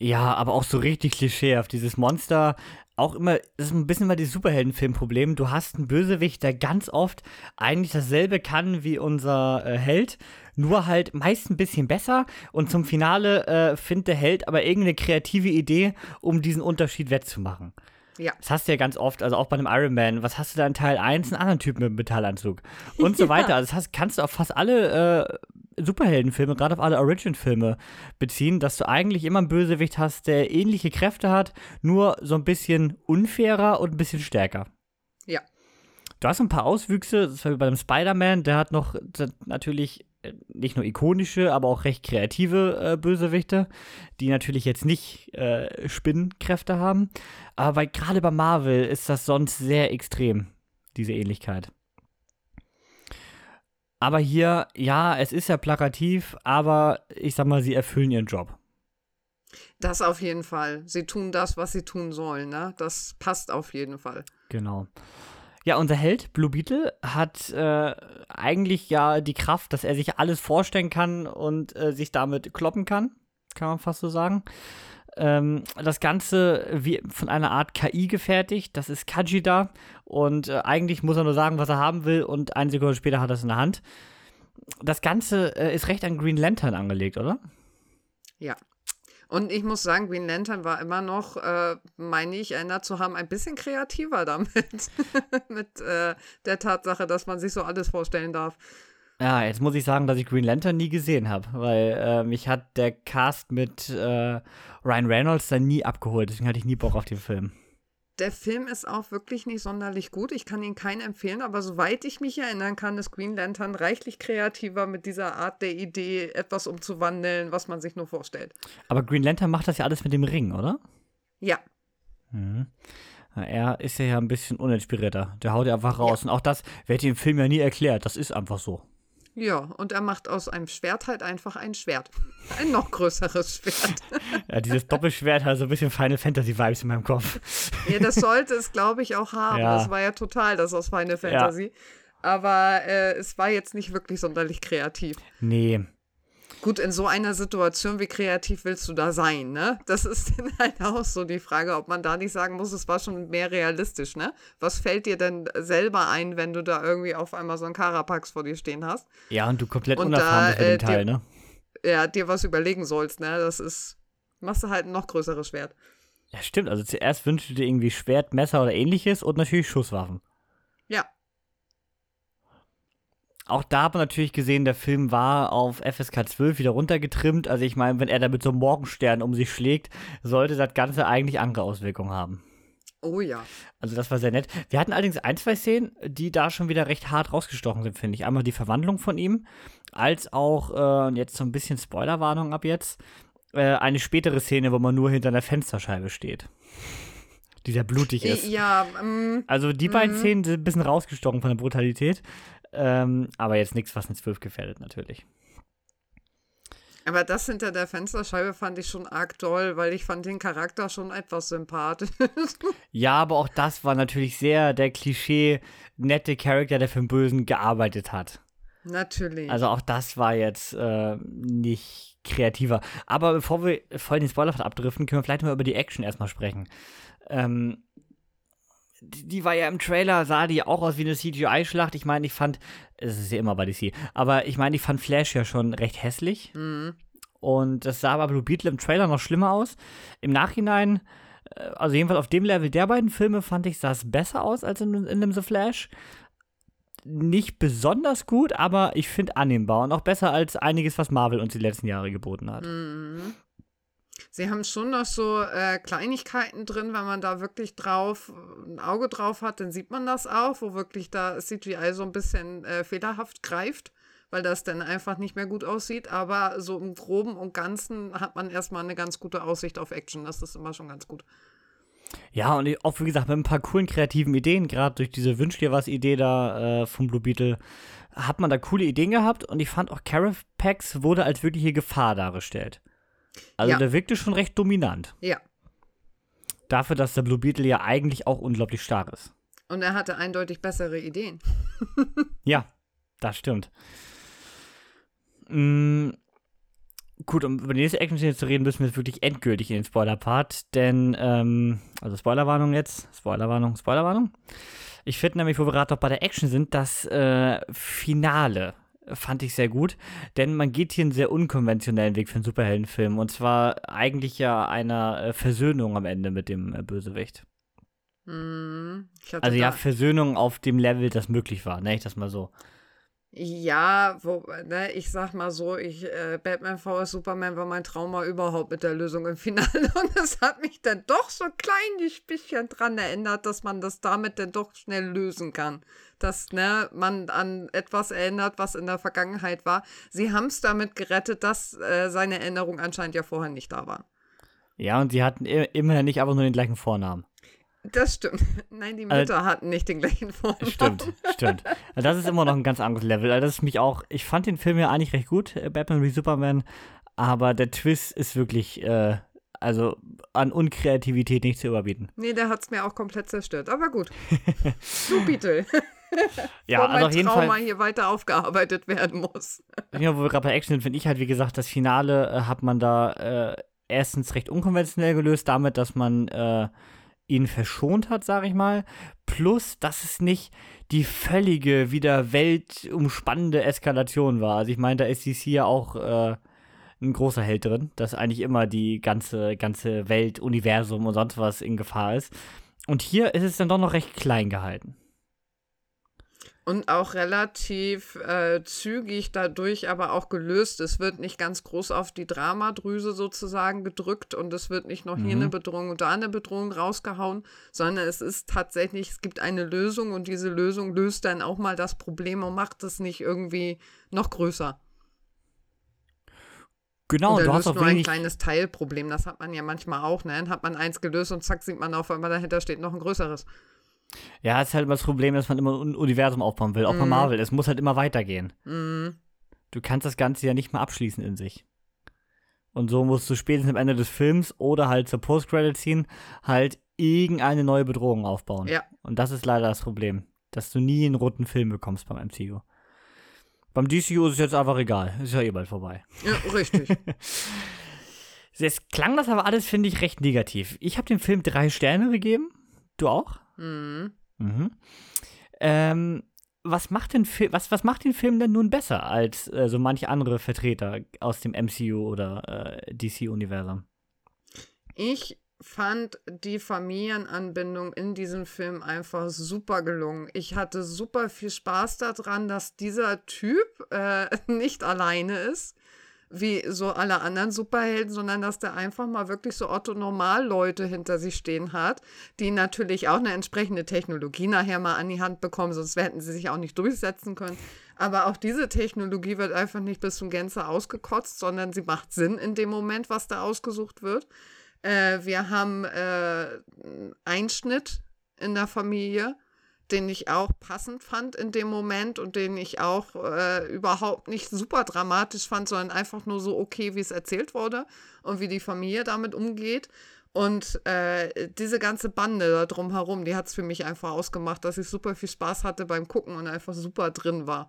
Ja, aber auch so richtig klischeehaft. Dieses Monster, auch immer, das ist ein bisschen mal das Superheldenfilmproblem. Du hast einen Bösewicht, der ganz oft eigentlich dasselbe kann wie unser äh, Held, nur halt meist ein bisschen besser. Und zum Finale äh, findet der Held aber irgendeine kreative Idee, um diesen Unterschied wettzumachen. Ja. Das hast du ja ganz oft, also auch bei einem Iron Man. Was hast du da in Teil 1? Einen anderen Typen mit einem Metallanzug. Und so weiter. Also das hast, kannst du auf fast alle äh, Superheldenfilme, gerade auf alle Origin-Filme beziehen, dass du eigentlich immer einen Bösewicht hast, der ähnliche Kräfte hat, nur so ein bisschen unfairer und ein bisschen stärker. Ja. Du hast ein paar Auswüchse, das war wie bei dem Spider-Man, der hat noch natürlich äh, nicht nur ikonische, aber auch recht kreative äh, Bösewichte, die natürlich jetzt nicht äh, Spinnenkräfte haben. Aber gerade bei Marvel ist das sonst sehr extrem, diese Ähnlichkeit. Aber hier, ja, es ist ja plakativ, aber ich sag mal, sie erfüllen ihren Job. Das auf jeden Fall. Sie tun das, was sie tun sollen, ne? Das passt auf jeden Fall. Genau. Ja, unser Held, Blue Beetle, hat äh, eigentlich ja die Kraft, dass er sich alles vorstellen kann und äh, sich damit kloppen kann. Kann man fast so sagen. Ähm, das Ganze wie von einer Art KI gefertigt. Das ist Kajida. Und äh, eigentlich muss er nur sagen, was er haben will. Und eine Sekunde später hat er es in der Hand. Das Ganze äh, ist recht an Green Lantern angelegt, oder? Ja. Und ich muss sagen, Green Lantern war immer noch, äh, meine ich, erinnert zu haben, ein bisschen kreativer damit. Mit äh, der Tatsache, dass man sich so alles vorstellen darf. Ja, jetzt muss ich sagen, dass ich Green Lantern nie gesehen habe, weil äh, mich hat der Cast mit äh, Ryan Reynolds dann nie abgeholt. Deswegen hatte ich nie Bock auf den Film. Der Film ist auch wirklich nicht sonderlich gut. Ich kann ihn keinen empfehlen, aber soweit ich mich erinnern kann, ist Green Lantern reichlich kreativer mit dieser Art der Idee, etwas umzuwandeln, was man sich nur vorstellt. Aber Green Lantern macht das ja alles mit dem Ring, oder? Ja. Mhm. Er ist ja ein bisschen uninspirierter. Der haut ja einfach raus. Ja. Und auch das wird im Film ja nie erklärt. Das ist einfach so. Ja, und er macht aus einem Schwert halt einfach ein Schwert. Ein noch größeres Schwert. ja, dieses Doppelschwert hat so ein bisschen Final Fantasy Vibes in meinem Kopf. ja, das sollte es, glaube ich, auch haben. Ja. Das war ja total das aus Final Fantasy. Ja. Aber äh, es war jetzt nicht wirklich sonderlich kreativ. Nee. Gut, in so einer Situation, wie kreativ willst du da sein, ne? Das ist dann halt auch so die Frage, ob man da nicht sagen muss, es war schon mehr realistisch, ne? Was fällt dir denn selber ein, wenn du da irgendwie auf einmal so einen Carapax vor dir stehen hast? Ja, und du komplett und unerfahren bist äh, Teil, dir, ne? Ja, dir was überlegen sollst, ne? Das ist, machst du halt ein noch größeres Schwert. Ja, stimmt. Also zuerst wünschst du dir irgendwie Schwert, Messer oder ähnliches und natürlich Schusswaffen. Ja, auch da hat man natürlich gesehen, der Film war auf FSK 12 wieder runtergetrimmt. Also ich meine, wenn er da mit so einem Morgenstern um sich schlägt, sollte das Ganze eigentlich andere Auswirkungen haben. Oh ja. Also das war sehr nett. Wir hatten allerdings ein, zwei Szenen, die da schon wieder recht hart rausgestochen sind, finde ich. Einmal die Verwandlung von ihm, als auch, äh, jetzt so ein bisschen Spoilerwarnung ab jetzt, äh, eine spätere Szene, wo man nur hinter einer Fensterscheibe steht. Die sehr blutig ist. Ja, ähm, Also die beiden mm. Szenen sind ein bisschen rausgestochen von der Brutalität. Ähm, aber jetzt nichts, was eine 12 gefährdet, natürlich. Aber das hinter der Fensterscheibe fand ich schon arg toll, weil ich fand den Charakter schon etwas sympathisch. Ja, aber auch das war natürlich sehr der Klischee nette Charakter, der für den Bösen gearbeitet hat. Natürlich. Also auch das war jetzt äh, nicht kreativer. Aber bevor wir voll den Spoiler abdriften, können wir vielleicht mal über die Action erstmal sprechen. Ähm, die, war ja im Trailer, sah die auch aus wie eine CGI-Schlacht. Ich meine, ich fand, es ist ja immer bei DC, aber ich meine, ich fand Flash ja schon recht hässlich. Mhm. Und das sah aber Blue Beetle im Trailer noch schlimmer aus. Im Nachhinein, äh, also jedenfalls auf dem Level der beiden Filme, fand ich, sah es besser aus als in, in dem The Flash. Nicht besonders gut, aber ich finde annehmbar und auch besser als einiges, was Marvel uns die letzten Jahre geboten hat. Mhm. Sie haben schon noch so äh, Kleinigkeiten drin, wenn man da wirklich drauf ein Auge drauf hat, dann sieht man das auch, wo wirklich da CGI so ein bisschen äh, fehlerhaft greift, weil das dann einfach nicht mehr gut aussieht. Aber so im Groben und Ganzen hat man erstmal eine ganz gute Aussicht auf Action. Das ist immer schon ganz gut. Ja, und auch wie gesagt, mit ein paar coolen kreativen Ideen, gerade durch diese Wünsch dir was Idee da äh, vom Blue Beetle, hat man da coole Ideen gehabt und ich fand auch Carapax wurde als wirkliche Gefahr dargestellt. Also Ja. der wirkte schon recht dominant. Ja. Dafür, dass der Blue Beetle ja eigentlich auch unglaublich stark ist. Und er hatte eindeutig bessere Ideen. Ja, das stimmt. Mm, gut, um über die nächste Action-Szene zu reden, müssen wir jetzt wirklich endgültig in den Spoiler-Part, denn, ähm, also Spoilerwarnung jetzt, Spoilerwarnung, Spoilerwarnung. Ich finde nämlich, wo wir gerade noch bei der Action sind, das äh, Finale fand ich sehr gut, denn man geht hier einen sehr unkonventionellen Weg für einen Superheldenfilm und zwar eigentlich ja einer äh, Versöhnung am Ende mit dem äh, Bösewicht. Ich hatte Also ja, Versöhnung auf dem Level, das möglich war, ne, ich das mal so. Ja, wo, ne, ich sag mal so, ich, äh, Batman vs. Superman war mein Trauma überhaupt mit der Lösung im Finale und es hat mich dann doch so ein kleines bisschen dran erinnert, dass man das damit dann doch schnell lösen kann. Dass, ne, man an etwas erinnert, was in der Vergangenheit war. Sie haben es damit gerettet, dass äh, seine Erinnerung anscheinend ja vorher nicht da war. Ja, und sie hatten immerhin nicht einfach nur den gleichen Vornamen. Das stimmt. Nein, die Äh, Mütter hatten nicht den gleichen Vornamen. Stimmt, stimmt. Also Das ist immer noch ein ganz anderes Level. Also das ist mich auch, ich fand den Film ja eigentlich recht gut, äh, Batman wie Superman, aber der Twist ist wirklich, äh, also an Unkreativität nicht zu überbieten. Nee, der hat es mir auch komplett zerstört. Aber gut. Du Beetle. Ja, also auf jeden Trauma Fall, hier weiter aufgearbeitet werden muss. ja, wo wir gerade bei Action sind, finde ich halt, wie gesagt, das Finale äh, hat man da äh, erstens recht unkonventionell gelöst, damit, dass man äh, ihn verschont hat, sage ich mal. Plus, dass es nicht die völlige, wieder weltumspannende Eskalation war. Also ich meine, da ist DC ja auch äh, ein großer Held drin, dass eigentlich immer die ganze, ganze Welt, Universum und sonst was in Gefahr ist. Und hier ist es dann doch noch recht klein gehalten. Und auch relativ äh, zügig dadurch aber auch gelöst. Es wird nicht ganz groß auf die Dramadrüse sozusagen gedrückt und es wird nicht noch hier Mhm. eine Bedrohung und da eine Bedrohung rausgehauen, sondern es ist tatsächlich, es gibt eine Lösung und diese Lösung löst dann auch mal das Problem und macht es nicht irgendwie noch größer. Genau, Oder du hast löst auch nur ein wenig. kleines Teilproblem. Das hat man ja manchmal auch. Ne? Dann hat man eins gelöst und zack, sieht man auf einmal dahinter steht noch ein größeres. Ja, es ist halt immer das Problem, dass man immer ein Universum aufbauen will, auch bei Mhm. Marvel. Es muss halt immer weitergehen. Mhm. Du kannst das Ganze ja nicht mehr abschließen in sich. Und so musst du spätestens am Ende des Films oder halt zur Post-Credit-Scene halt irgendeine neue Bedrohung aufbauen. Ja. Und das ist leider das Problem, dass du nie einen roten Film bekommst beim MCU. Beim DCU ist es jetzt einfach egal. Ist ja eh bald vorbei. Ja, richtig. Jetzt klang das aber alles, finde ich, recht negativ. Ich habe dem Film drei Sterne gegeben. Du auch? Mhm. Mhm. Ähm, was macht, den Fi- was, was macht den Film denn nun besser als äh, so manche andere Vertreter aus dem MCU oder äh, DC-Universum? Ich fand die Familienanbindung in diesem Film einfach super gelungen. Ich hatte super viel Spaß daran, dass dieser Typ äh, nicht alleine ist, wie so alle anderen Superhelden, sondern dass der einfach mal wirklich so Otto-Normal-Leute hinter sich stehen hat, die natürlich auch eine entsprechende Technologie nachher mal an die Hand bekommen, sonst hätten sie sich auch nicht durchsetzen können. Aber auch diese Technologie wird einfach nicht bis zum Gänze ausgekotzt, sondern sie macht Sinn in dem Moment, was da ausgesucht wird. Äh, wir haben äh, Einschnitt in der Familie, den ich auch passend fand in dem Moment und den ich auch äh, überhaupt nicht super dramatisch fand, sondern einfach nur so okay, wie es erzählt wurde und wie die Familie damit umgeht. Und äh, diese ganze Bande da drumherum, die hat es für mich einfach ausgemacht, dass ich super viel Spaß hatte beim Gucken und einfach super drin war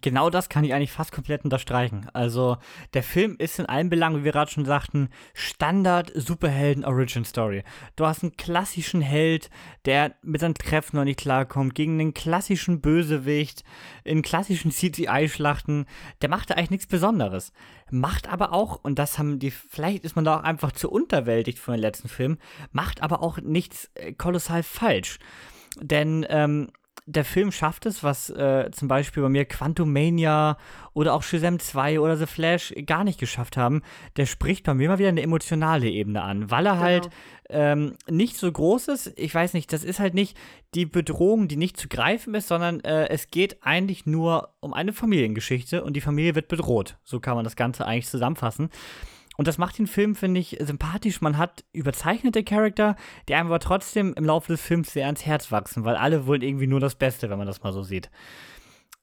genau das kann ich eigentlich fast komplett unterstreichen. Also, der Film ist in allen Belangen, wie wir gerade schon sagten, Standard Superhelden Origin Story. Du hast einen klassischen Held, der mit seinen Kräften noch nicht klarkommt, gegen einen klassischen Bösewicht, in klassischen CGI-Schlachten. Der macht da eigentlich nichts Besonderes. Macht aber auch, und das haben die, vielleicht ist man da auch einfach zu unterwältigt von den letzten Filmen, macht aber auch nichts äh, kolossal falsch. Denn ähm, der Film schafft es, was äh, zum Beispiel bei mir Quantum Mania oder auch Shazam 2 oder The Flash gar nicht geschafft haben. Der spricht bei mir mal wieder eine emotionale Ebene an, weil er genau. halt ähm, nicht so groß ist. Ich weiß nicht, das ist halt nicht die Bedrohung, die nicht zu greifen ist, sondern äh, es geht eigentlich nur um eine Familiengeschichte und die Familie wird bedroht. So kann man das Ganze eigentlich zusammenfassen. Und das macht den Film, finde ich, sympathisch. Man hat überzeichnete Charakter, die einem aber trotzdem im Laufe des Films sehr ans Herz wachsen, weil alle wollen irgendwie nur das Beste, wenn man das mal so sieht.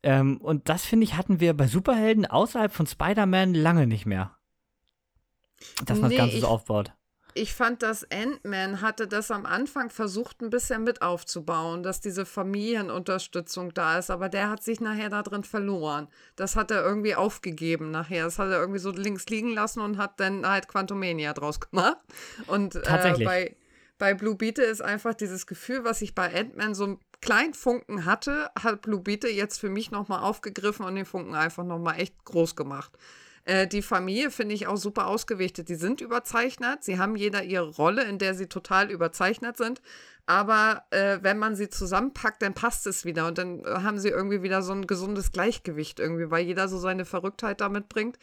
Ähm, und das, finde ich, hatten wir bei Superhelden außerhalb von Spider-Man lange nicht mehr. Dass man nee, das Ganze so aufbaut ich fand, dass Ant-Man hatte das am Anfang versucht, ein bisschen mit aufzubauen, dass diese Familienunterstützung da ist, aber der hat sich nachher da drin verloren. Das hat er irgendwie aufgegeben nachher. Das hat er irgendwie so links liegen lassen und hat dann halt Quantumania draus gemacht. Und äh, bei, bei Blue Beetle ist einfach dieses Gefühl, was ich bei Ant-Man so einen kleinen Funken hatte, hat Blue Beetle jetzt für mich nochmal aufgegriffen und den Funken einfach nochmal echt groß gemacht. Äh, die Familie finde ich auch super ausgewichtet. Die sind überzeichnet. Sie haben jeder ihre Rolle, in der sie total überzeichnet sind. Aber äh, wenn man sie zusammenpackt, dann passt es wieder. Und dann haben sie irgendwie wieder so ein gesundes Gleichgewicht irgendwie, weil jeder so seine Verrücktheit damit bringt.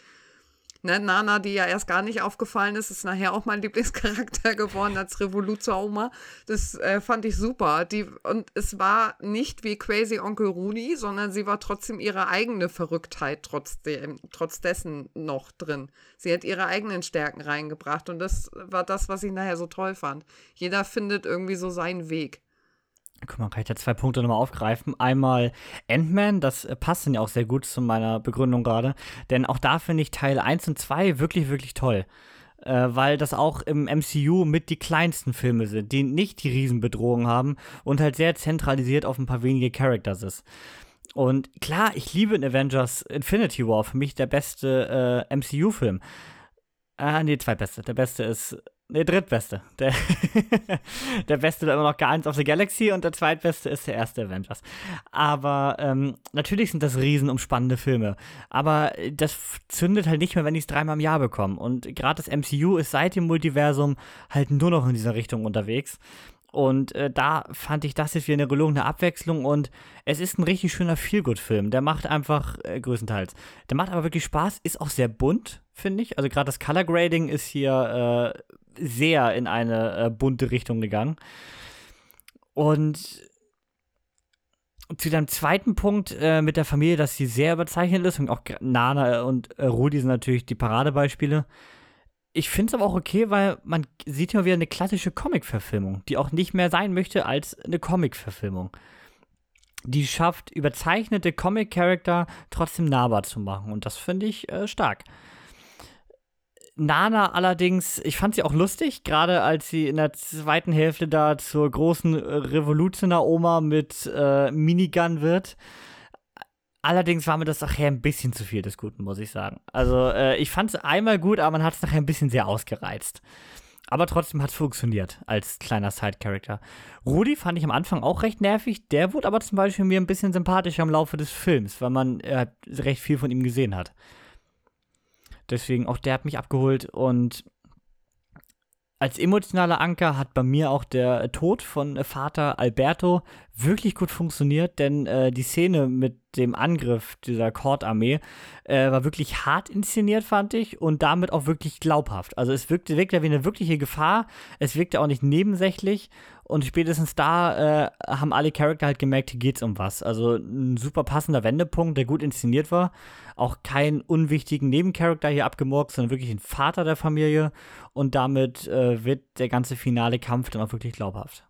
Ne, Nana, die ja erst gar nicht aufgefallen ist, ist nachher auch mein Lieblingscharakter geworden als Revoluzer-Oma. Das äh, fand ich super. Die, und es war nicht wie Crazy Onkel Rooney, sondern sie war trotzdem ihre eigene Verrücktheit trotzdem, trotz dessen noch drin. Sie hat ihre eigenen Stärken reingebracht und das war das, was ich nachher so toll fand. Jeder findet irgendwie so seinen Weg. Guck mal, kann ich da zwei Punkte nochmal aufgreifen. Einmal Ant-Man, das äh, passt dann ja auch sehr gut zu meiner Begründung gerade. Denn auch da finde ich Teil 1 und 2 wirklich, wirklich toll. Äh, weil das auch im MCU mit die kleinsten Filme sind, die nicht die Riesenbedrohung haben und halt sehr zentralisiert auf ein paar wenige Characters ist. Und klar, ich liebe in Avengers Infinity War, für mich der beste äh, MCU-Film. Ah, nee, zweitbeste. Der beste ist der drittbeste. Der, der beste war immer noch Guardians of the Galaxy und der zweitbeste ist der erste Avengers. Aber ähm, natürlich sind das riesenumspannende Filme. Aber das zündet halt nicht mehr, wenn ich es dreimal im Jahr bekomme. Und gerade das MCU ist seit dem Multiversum halt nur noch in dieser Richtung unterwegs. Und äh, da fand ich das jetzt wie eine gelungene Abwechslung und es ist ein richtig schöner Feelgood-Film. Der macht einfach äh, größtenteils. Der macht aber wirklich Spaß, ist auch sehr bunt, finde ich. Also gerade das Color Grading ist hier äh, sehr in eine äh, bunte Richtung gegangen. Und zu deinem zweiten Punkt äh, mit der Familie, dass sie sehr überzeichnet ist und auch Nana und äh, Rudi sind natürlich die Paradebeispiele. Ich finde es aber auch okay, weil man sieht immer wieder eine klassische Comic-Verfilmung, die auch nicht mehr sein möchte als eine Comic-Verfilmung. Die schafft, überzeichnete Comic-Charakter trotzdem nahbar zu machen und das finde ich äh, stark. Nana allerdings, ich fand sie auch lustig, gerade als sie in der zweiten Hälfte da zur großen Revolutioner-Oma mit äh, Minigun wird. Allerdings war mir das nachher ein bisschen zu viel des Guten, muss ich sagen. Also, äh, ich fand es einmal gut, aber man hat es nachher ein bisschen sehr ausgereizt. Aber trotzdem hat es funktioniert als kleiner Side-Character. Rudi fand ich am Anfang auch recht nervig. Der wurde aber zum Beispiel mir ein bisschen sympathischer im Laufe des Films, weil man äh, recht viel von ihm gesehen hat. Deswegen auch der hat mich abgeholt und als emotionaler Anker hat bei mir auch der Tod von Vater Alberto wirklich gut funktioniert, denn äh, die Szene mit dem Angriff dieser Kordarmee äh, war wirklich hart inszeniert, fand ich, und damit auch wirklich glaubhaft. Also es wirkte, wirkte wie eine wirkliche Gefahr, es wirkte auch nicht nebensächlich und spätestens da äh, haben alle Charakter halt gemerkt, hier geht's um was. Also ein super passender Wendepunkt, der gut inszeniert war. Auch keinen unwichtigen Nebencharakter hier abgemorgt, sondern wirklich ein Vater der Familie und damit äh, wird der ganze finale Kampf dann auch wirklich glaubhaft.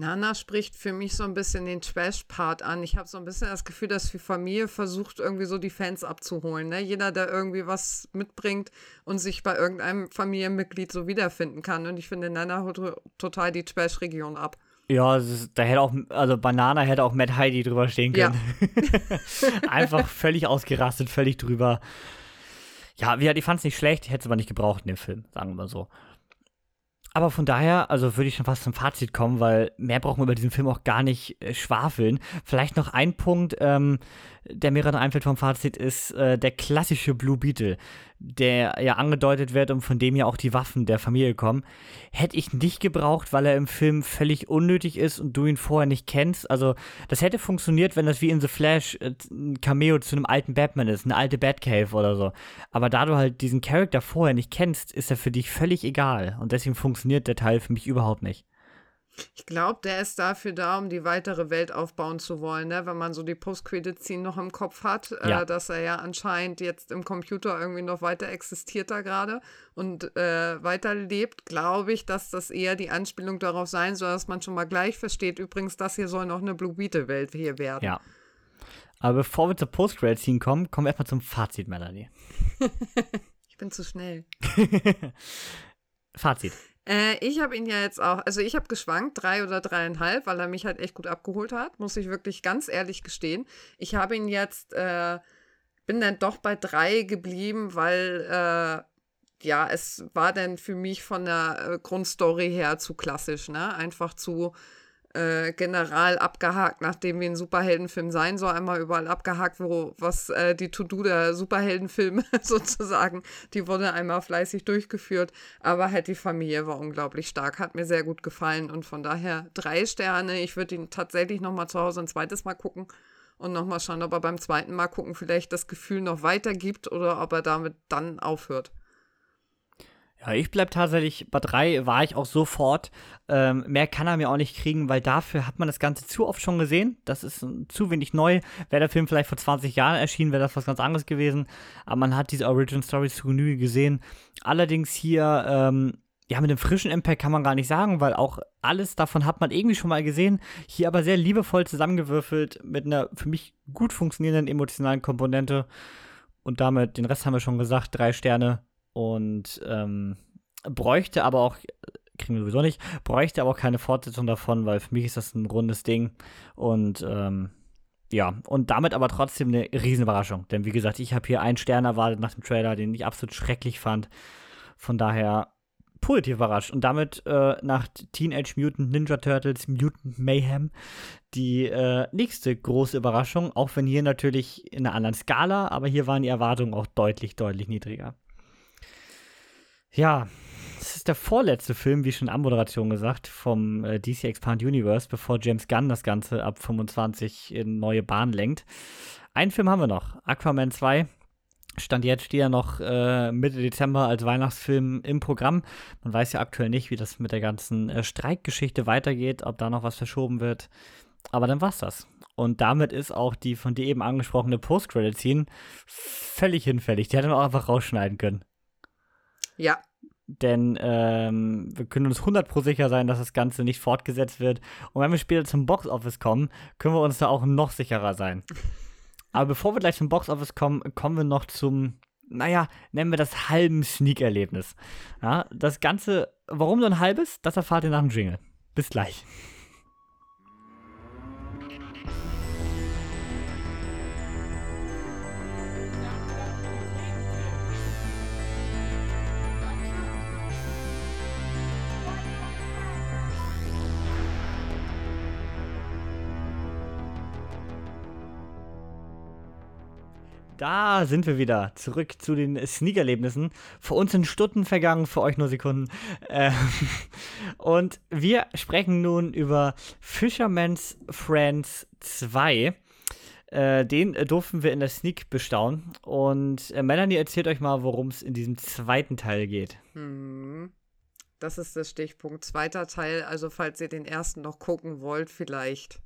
Nana spricht für mich so ein bisschen den Trash-Part an. Ich habe so ein bisschen das Gefühl, dass die Familie versucht, irgendwie so die Fans abzuholen. Ne? Jeder, der irgendwie was mitbringt und sich bei irgendeinem Familienmitglied so wiederfinden kann. Und ich finde, Nana holt total die Trash-Region ab. Ja, ist, da hätte auch, also Banana hätte auch Matt Heidi drüber stehen können. Ja. Einfach völlig ausgerastet, völlig drüber. Ja, wie, ich fand es nicht schlecht, hätte es aber nicht gebraucht in dem Film, sagen wir mal so. Aber von daher, also würde ich schon fast zum Fazit kommen, weil mehr brauchen wir über diesen Film auch gar nicht äh, schwafeln. Vielleicht noch ein Punkt, ähm, der mir gerade einfällt vom Fazit, ist äh, der klassische Blue Beetle der ja angedeutet wird und von dem ja auch die Waffen der Familie kommen, hätte ich nicht gebraucht, weil er im Film völlig unnötig ist und du ihn vorher nicht kennst. Also, das hätte funktioniert, wenn das wie in The Flash äh, ein Cameo zu einem alten Batman ist, eine alte Batcave oder so. Aber da du halt diesen Charakter vorher nicht kennst, ist er für dich völlig egal. Und deswegen funktioniert der Teil für mich überhaupt nicht. Ich glaube, der ist dafür da, um die weitere Welt aufbauen zu wollen, ne? wenn man so die Post-Credit-Scene noch im Kopf hat, äh, ja. äh, dass er ja anscheinend jetzt im Computer irgendwie noch weiter existiert da gerade und äh, weiterlebt, glaube ich, dass das eher die Anspielung darauf sein soll, dass man schon mal gleich versteht, übrigens, das hier soll noch eine Blue Beetle-Welt hier werden. Ja. Aber bevor wir zur Post-Credit-Scene kommen, kommen wir erstmal zum Fazit, Melanie. ich bin zu schnell. Fazit. Äh, ich habe ihn ja jetzt auch, also ich habe geschwankt, drei oder dreieinhalb, weil er mich halt echt gut abgeholt hat, muss ich wirklich ganz ehrlich gestehen. Ich habe ihn jetzt, äh, bin dann doch bei drei geblieben, weil, äh, ja, es war dann für mich von der äh, Grundstory her zu klassisch, ne? Einfach zu, äh, General abgehakt, nachdem wie ein Superheldenfilm sein soll, einmal überall abgehakt, wo was äh, die To-Do der Superheldenfilme sozusagen, die wurde einmal fleißig durchgeführt, aber halt die Familie war unglaublich stark, hat mir sehr gut gefallen und von daher drei Sterne. Ich würde ihn tatsächlich nochmal zu Hause ein zweites Mal gucken und nochmal schauen, ob er beim zweiten Mal gucken vielleicht das Gefühl noch weitergibt oder ob er damit dann aufhört. Ja, ich bleib tatsächlich bei drei, war ich auch sofort. Ähm, mehr kann er mir auch nicht kriegen, weil dafür hat man das Ganze zu oft schon gesehen. Das ist zu wenig neu. Wäre der Film vielleicht vor 20 Jahren erschienen, wäre das was ganz anderes gewesen. Aber man hat diese Origin Stories zu Genüge gesehen. Allerdings hier, ähm, ja, mit dem frischen Impact kann man gar nicht sagen, weil auch alles davon hat man irgendwie schon mal gesehen. Hier aber sehr liebevoll zusammengewürfelt mit einer für mich gut funktionierenden emotionalen Komponente. Und damit, den Rest haben wir schon gesagt, drei Sterne und ähm, bräuchte aber auch, kriegen wir sowieso nicht, bräuchte aber auch keine Fortsetzung davon, weil für mich ist das ein rundes Ding und ähm, ja, und damit aber trotzdem eine Riesenüberraschung. Denn wie gesagt, ich habe hier einen Stern erwartet nach dem Trailer, den ich absolut schrecklich fand. Von daher positiv überrascht. Und damit äh, nach Teenage Mutant Ninja Turtles Mutant Mayhem die äh, nächste große Überraschung, auch wenn hier natürlich in einer anderen Skala, aber hier waren die Erwartungen auch deutlich, deutlich niedriger. Ja, es ist der vorletzte Film, wie schon in Anmoderation gesagt, vom äh, DC Expand Universe, bevor James Gunn das Ganze ab 25 in neue Bahnen lenkt. Einen Film haben wir noch, Aquaman 2. Stand jetzt steht ja noch äh, Mitte Dezember als Weihnachtsfilm im Programm. Man weiß ja aktuell nicht, wie das mit der ganzen äh, Streikgeschichte weitergeht, ob da noch was verschoben wird. Aber dann war's das. Und damit ist auch die von dir eben angesprochene Post-Credit-Scene völlig hinfällig. Die hätte man auch einfach rausschneiden können. Ja. Denn ähm, wir können uns 100% sicher sein, dass das Ganze nicht fortgesetzt wird. Und wenn wir später zum Box-Office kommen, können wir uns da auch noch sicherer sein. Aber bevor wir gleich zum Box-Office kommen, kommen wir noch zum, naja, nennen wir das halben Sneak-Erlebnis. Ja, das Ganze, warum so ein halbes, das erfahrt ihr nach dem Jingle. Bis gleich. Da sind wir wieder. Zurück zu den Sneak-Erlebnissen. Für uns sind Stunden vergangen, für euch nur Sekunden. Ähm, und wir sprechen nun über Fisherman's Friends 2. Äh, den durften wir in der Sneak bestaunen. Und äh, Melanie erzählt euch mal, worum es in diesem zweiten Teil geht. Hm. Das ist der Stichpunkt. Zweiter Teil, also falls ihr den ersten noch gucken wollt, vielleicht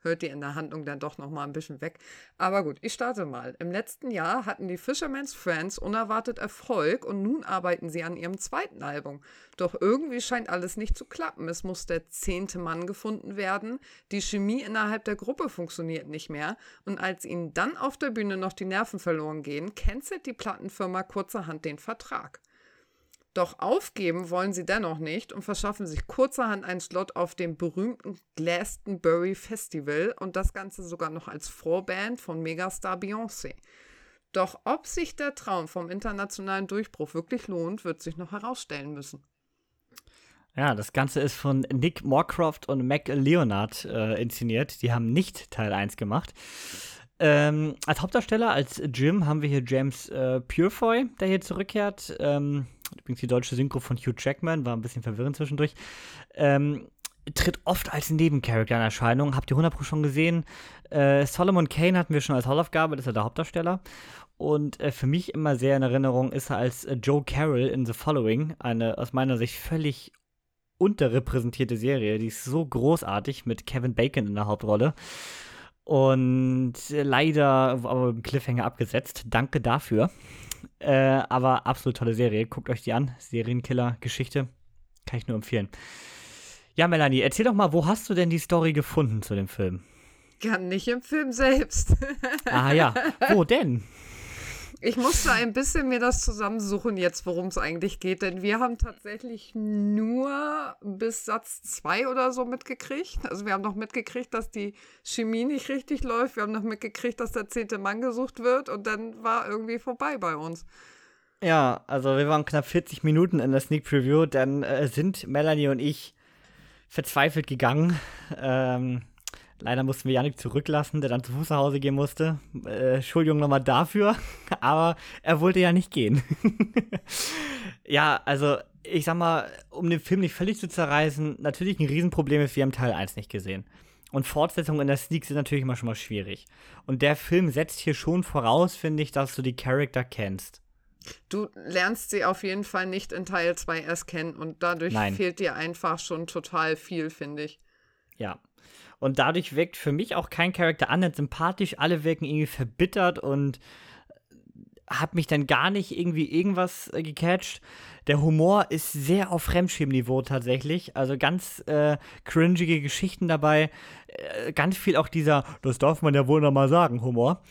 hört ihr in der Handlung dann doch noch mal ein bisschen weg. Aber gut, ich starte mal. Im letzten Jahr hatten die Fisherman's Friends unerwartet Erfolg und nun arbeiten sie an ihrem zweiten Album. Doch irgendwie scheint alles nicht zu klappen. Es muss der zehnte Mann gefunden werden. Die Chemie innerhalb der Gruppe funktioniert nicht mehr. Und als ihnen dann auf der Bühne noch die Nerven verloren gehen, cancelt die Plattenfirma kurzerhand den Vertrag. Doch aufgeben wollen sie dennoch nicht und verschaffen sich kurzerhand einen Slot auf dem berühmten Glastonbury Festival und das Ganze sogar noch als Vorband von Megastar Beyoncé. Doch ob sich der Traum vom internationalen Durchbruch wirklich lohnt, wird sich noch herausstellen müssen. Ja, das Ganze ist von Nick Moorcroft und Mac Leonard äh, inszeniert. Die haben nicht Teil 1 gemacht. Ähm, als Hauptdarsteller, als Jim, haben wir hier James äh, Purefoy, der hier zurückkehrt. Ähm, übrigens die deutsche Synchro von Hugh Jackman, war ein bisschen verwirrend zwischendurch. Ähm, tritt oft als Nebencharakter in Erscheinung. Habt ihr 100% schon gesehen? Äh, Solomon Kane hatten wir schon als Hauptaufgabe, das ist ja der Hauptdarsteller. Und äh, für mich immer sehr in Erinnerung ist er als äh, Joe Carroll in The Following, eine aus meiner Sicht völlig unterrepräsentierte Serie. Die ist so großartig mit Kevin Bacon in der Hauptrolle. Und leider aber im Cliffhanger abgesetzt. Danke dafür. Äh, aber absolut tolle Serie. Guckt euch die an. Serienkiller-Geschichte. Kann ich nur empfehlen. Ja, Melanie, erzähl doch mal, wo hast du denn die Story gefunden zu dem Film? Gar nicht im Film selbst. ah ja, wo denn? Ich musste ein bisschen mir das zusammensuchen jetzt, worum es eigentlich geht, denn wir haben tatsächlich nur bis Satz 2 oder so mitgekriegt. Also wir haben noch mitgekriegt, dass die Chemie nicht richtig läuft. Wir haben noch mitgekriegt, dass der zehnte Mann gesucht wird und dann war irgendwie vorbei bei uns. Ja, also wir waren knapp 40 Minuten in der Sneak Preview, dann äh, sind Melanie und ich verzweifelt gegangen. Ähm, Leider mussten wir Janik zurücklassen, der dann zu Fuß nach Hause gehen musste. Äh, Entschuldigung nochmal dafür, aber er wollte ja nicht gehen. ja, also ich sag mal, um den Film nicht völlig zu zerreißen, natürlich ein Riesenproblem ist, wir haben Teil 1 nicht gesehen. Und Fortsetzungen in der Sneak sind natürlich immer schon mal schwierig. Und der Film setzt hier schon voraus, finde ich, dass du die Charakter kennst. Du lernst sie auf jeden Fall nicht in Teil 2 erst kennen und dadurch Nein. fehlt dir einfach schon total viel, finde ich. Ja, und dadurch wirkt für mich auch kein Charakter annähernd sympathisch. Alle wirken irgendwie verbittert und hat mich dann gar nicht irgendwie irgendwas äh, gecatcht. Der Humor ist sehr auf Fremdschirmniveau tatsächlich. Also ganz äh, cringige Geschichten dabei. Äh, ganz viel auch dieser, das darf man ja wohl noch mal sagen, Humor.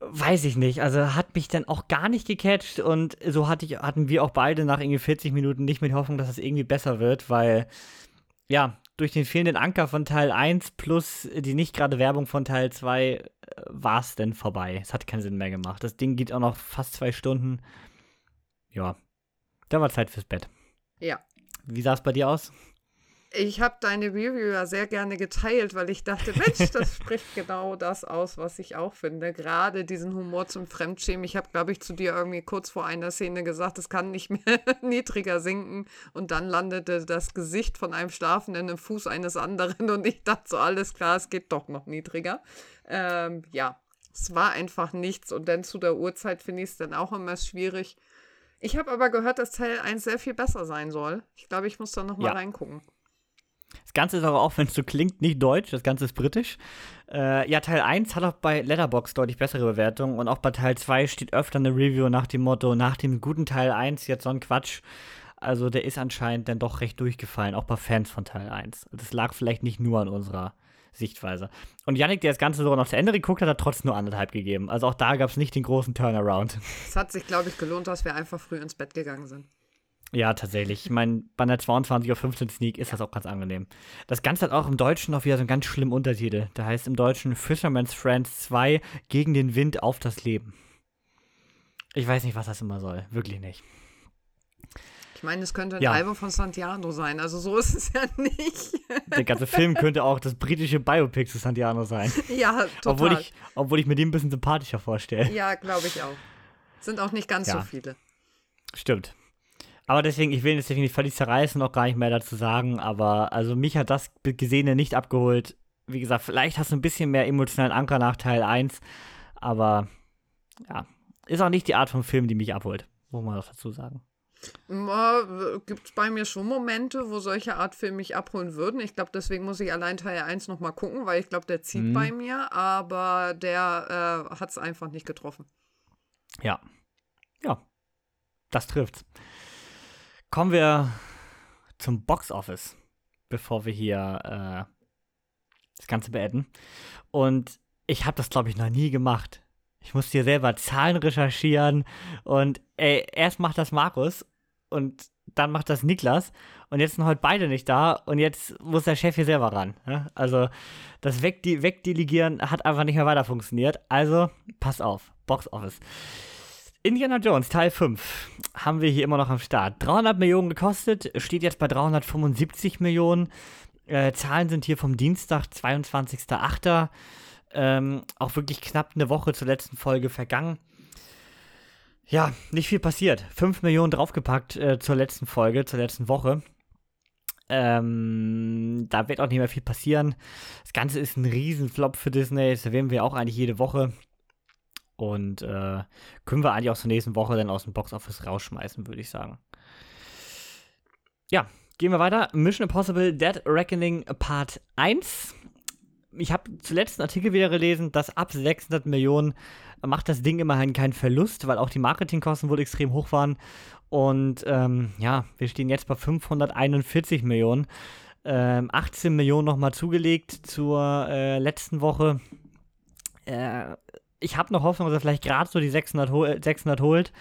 Weiß ich nicht. Also hat mich dann auch gar nicht gecatcht und so hatte ich, hatten wir auch beide nach irgendwie 40 Minuten nicht mit Hoffnung, dass es irgendwie besser wird, weil ja, durch den fehlenden Anker von Teil 1 plus die nicht gerade Werbung von Teil 2 äh, war es denn vorbei. Es hat keinen Sinn mehr gemacht. Das Ding geht auch noch fast zwei Stunden. Ja, da war Zeit fürs Bett. Ja. Wie sah es bei dir aus? Ich habe deine Review ja sehr gerne geteilt, weil ich dachte, Mensch, das spricht genau das aus, was ich auch finde. Gerade diesen Humor zum Fremdschämen. Ich habe, glaube ich, zu dir irgendwie kurz vor einer Szene gesagt, es kann nicht mehr niedriger sinken. Und dann landete das Gesicht von einem Schlafenden im Fuß eines anderen. Und ich dachte so, alles klar, es geht doch noch niedriger. Ähm, ja, es war einfach nichts. Und dann zu der Uhrzeit finde ich es dann auch immer schwierig. Ich habe aber gehört, dass Teil 1 sehr viel besser sein soll. Ich glaube, ich muss da noch mal ja. reingucken. Das Ganze ist aber auch, wenn es so klingt, nicht deutsch, das Ganze ist britisch. Äh, ja, Teil 1 hat auch bei Letterbox deutlich bessere Bewertungen und auch bei Teil 2 steht öfter eine Review nach dem Motto, nach dem guten Teil 1 jetzt so ein Quatsch. Also der ist anscheinend dann doch recht durchgefallen, auch bei Fans von Teil 1. Das lag vielleicht nicht nur an unserer Sichtweise. Und Yannick, der das Ganze sogar noch zu Ende geguckt hat, hat trotzdem nur anderthalb gegeben. Also auch da gab es nicht den großen Turnaround. Es hat sich, glaube ich, gelohnt, dass wir einfach früh ins Bett gegangen sind. Ja, tatsächlich. Ich meine, bei einer 22.15 Uhr Sneak ist das auch ganz angenehm. Das Ganze hat auch im Deutschen noch wieder so einen ganz schlimmen Untertitel. Der heißt im Deutschen Fisherman's Friends 2 gegen den Wind auf das Leben. Ich weiß nicht, was das immer soll. Wirklich nicht. Ich meine, es könnte ein ja. Album von Santiano sein. Also so ist es ja nicht. Der ganze Film könnte auch das britische Biopic zu Santiano sein. Ja, total. Obwohl ich, obwohl ich mir den ein bisschen sympathischer vorstelle. Ja, glaube ich auch. Sind auch nicht ganz ja. so viele. Stimmt. Aber deswegen, ich will jetzt definitiv völlig zerreißen, noch gar nicht mehr dazu sagen, aber also mich hat das Gesehene nicht abgeholt. Wie gesagt, vielleicht hast du ein bisschen mehr emotionalen Anker nach Teil 1, aber ja, ist auch nicht die Art von Film, die mich abholt, muss man auch dazu sagen. Gibt es bei mir schon Momente, wo solche Art Filme mich abholen würden. Ich glaube, deswegen muss ich allein Teil 1 nochmal gucken, weil ich glaube, der zieht mhm. bei mir, aber der äh, hat es einfach nicht getroffen. Ja. Ja. Das trifft's. Kommen wir zum Box Office, bevor wir hier äh, das Ganze beenden. Und ich habe das, glaube ich, noch nie gemacht. Ich musste hier selber Zahlen recherchieren und ey, erst macht das Markus und dann macht das Niklas und jetzt sind heute beide nicht da und jetzt muss der Chef hier selber ran. Ja? Also das Wegde Wegdelegieren hat einfach nicht mehr weiter funktioniert. Also pass auf, Box Office. Indiana Jones Teil 5 haben wir hier immer noch am Start. 300 Millionen gekostet, steht jetzt bei 375 Millionen. Äh, Zahlen sind hier vom Dienstag, 22.08. Ähm, auch wirklich knapp eine Woche zur letzten Folge vergangen. Ja, nicht viel passiert. 5 Millionen draufgepackt äh, zur letzten Folge, zur letzten Woche. Ähm, da wird auch nicht mehr viel passieren. Das Ganze ist ein Riesenflop für Disney. Das erwähnen wir auch eigentlich jede Woche. Und äh, können wir eigentlich auch zur nächsten Woche dann aus dem Boxoffice rausschmeißen, würde ich sagen. Ja, gehen wir weiter. Mission Impossible Dead Reckoning Part 1 ich habe zuletzt einen Artikel wieder gelesen, dass ab 600 Millionen macht das Ding immerhin keinen Verlust, weil auch die Marketingkosten wohl extrem hoch waren. Und ähm, ja, wir stehen jetzt bei 541 Millionen. Ähm, 18 Millionen nochmal zugelegt zur äh, letzten Woche. Äh, ich habe noch Hoffnung, dass er vielleicht gerade so die 600, hol 600 holt.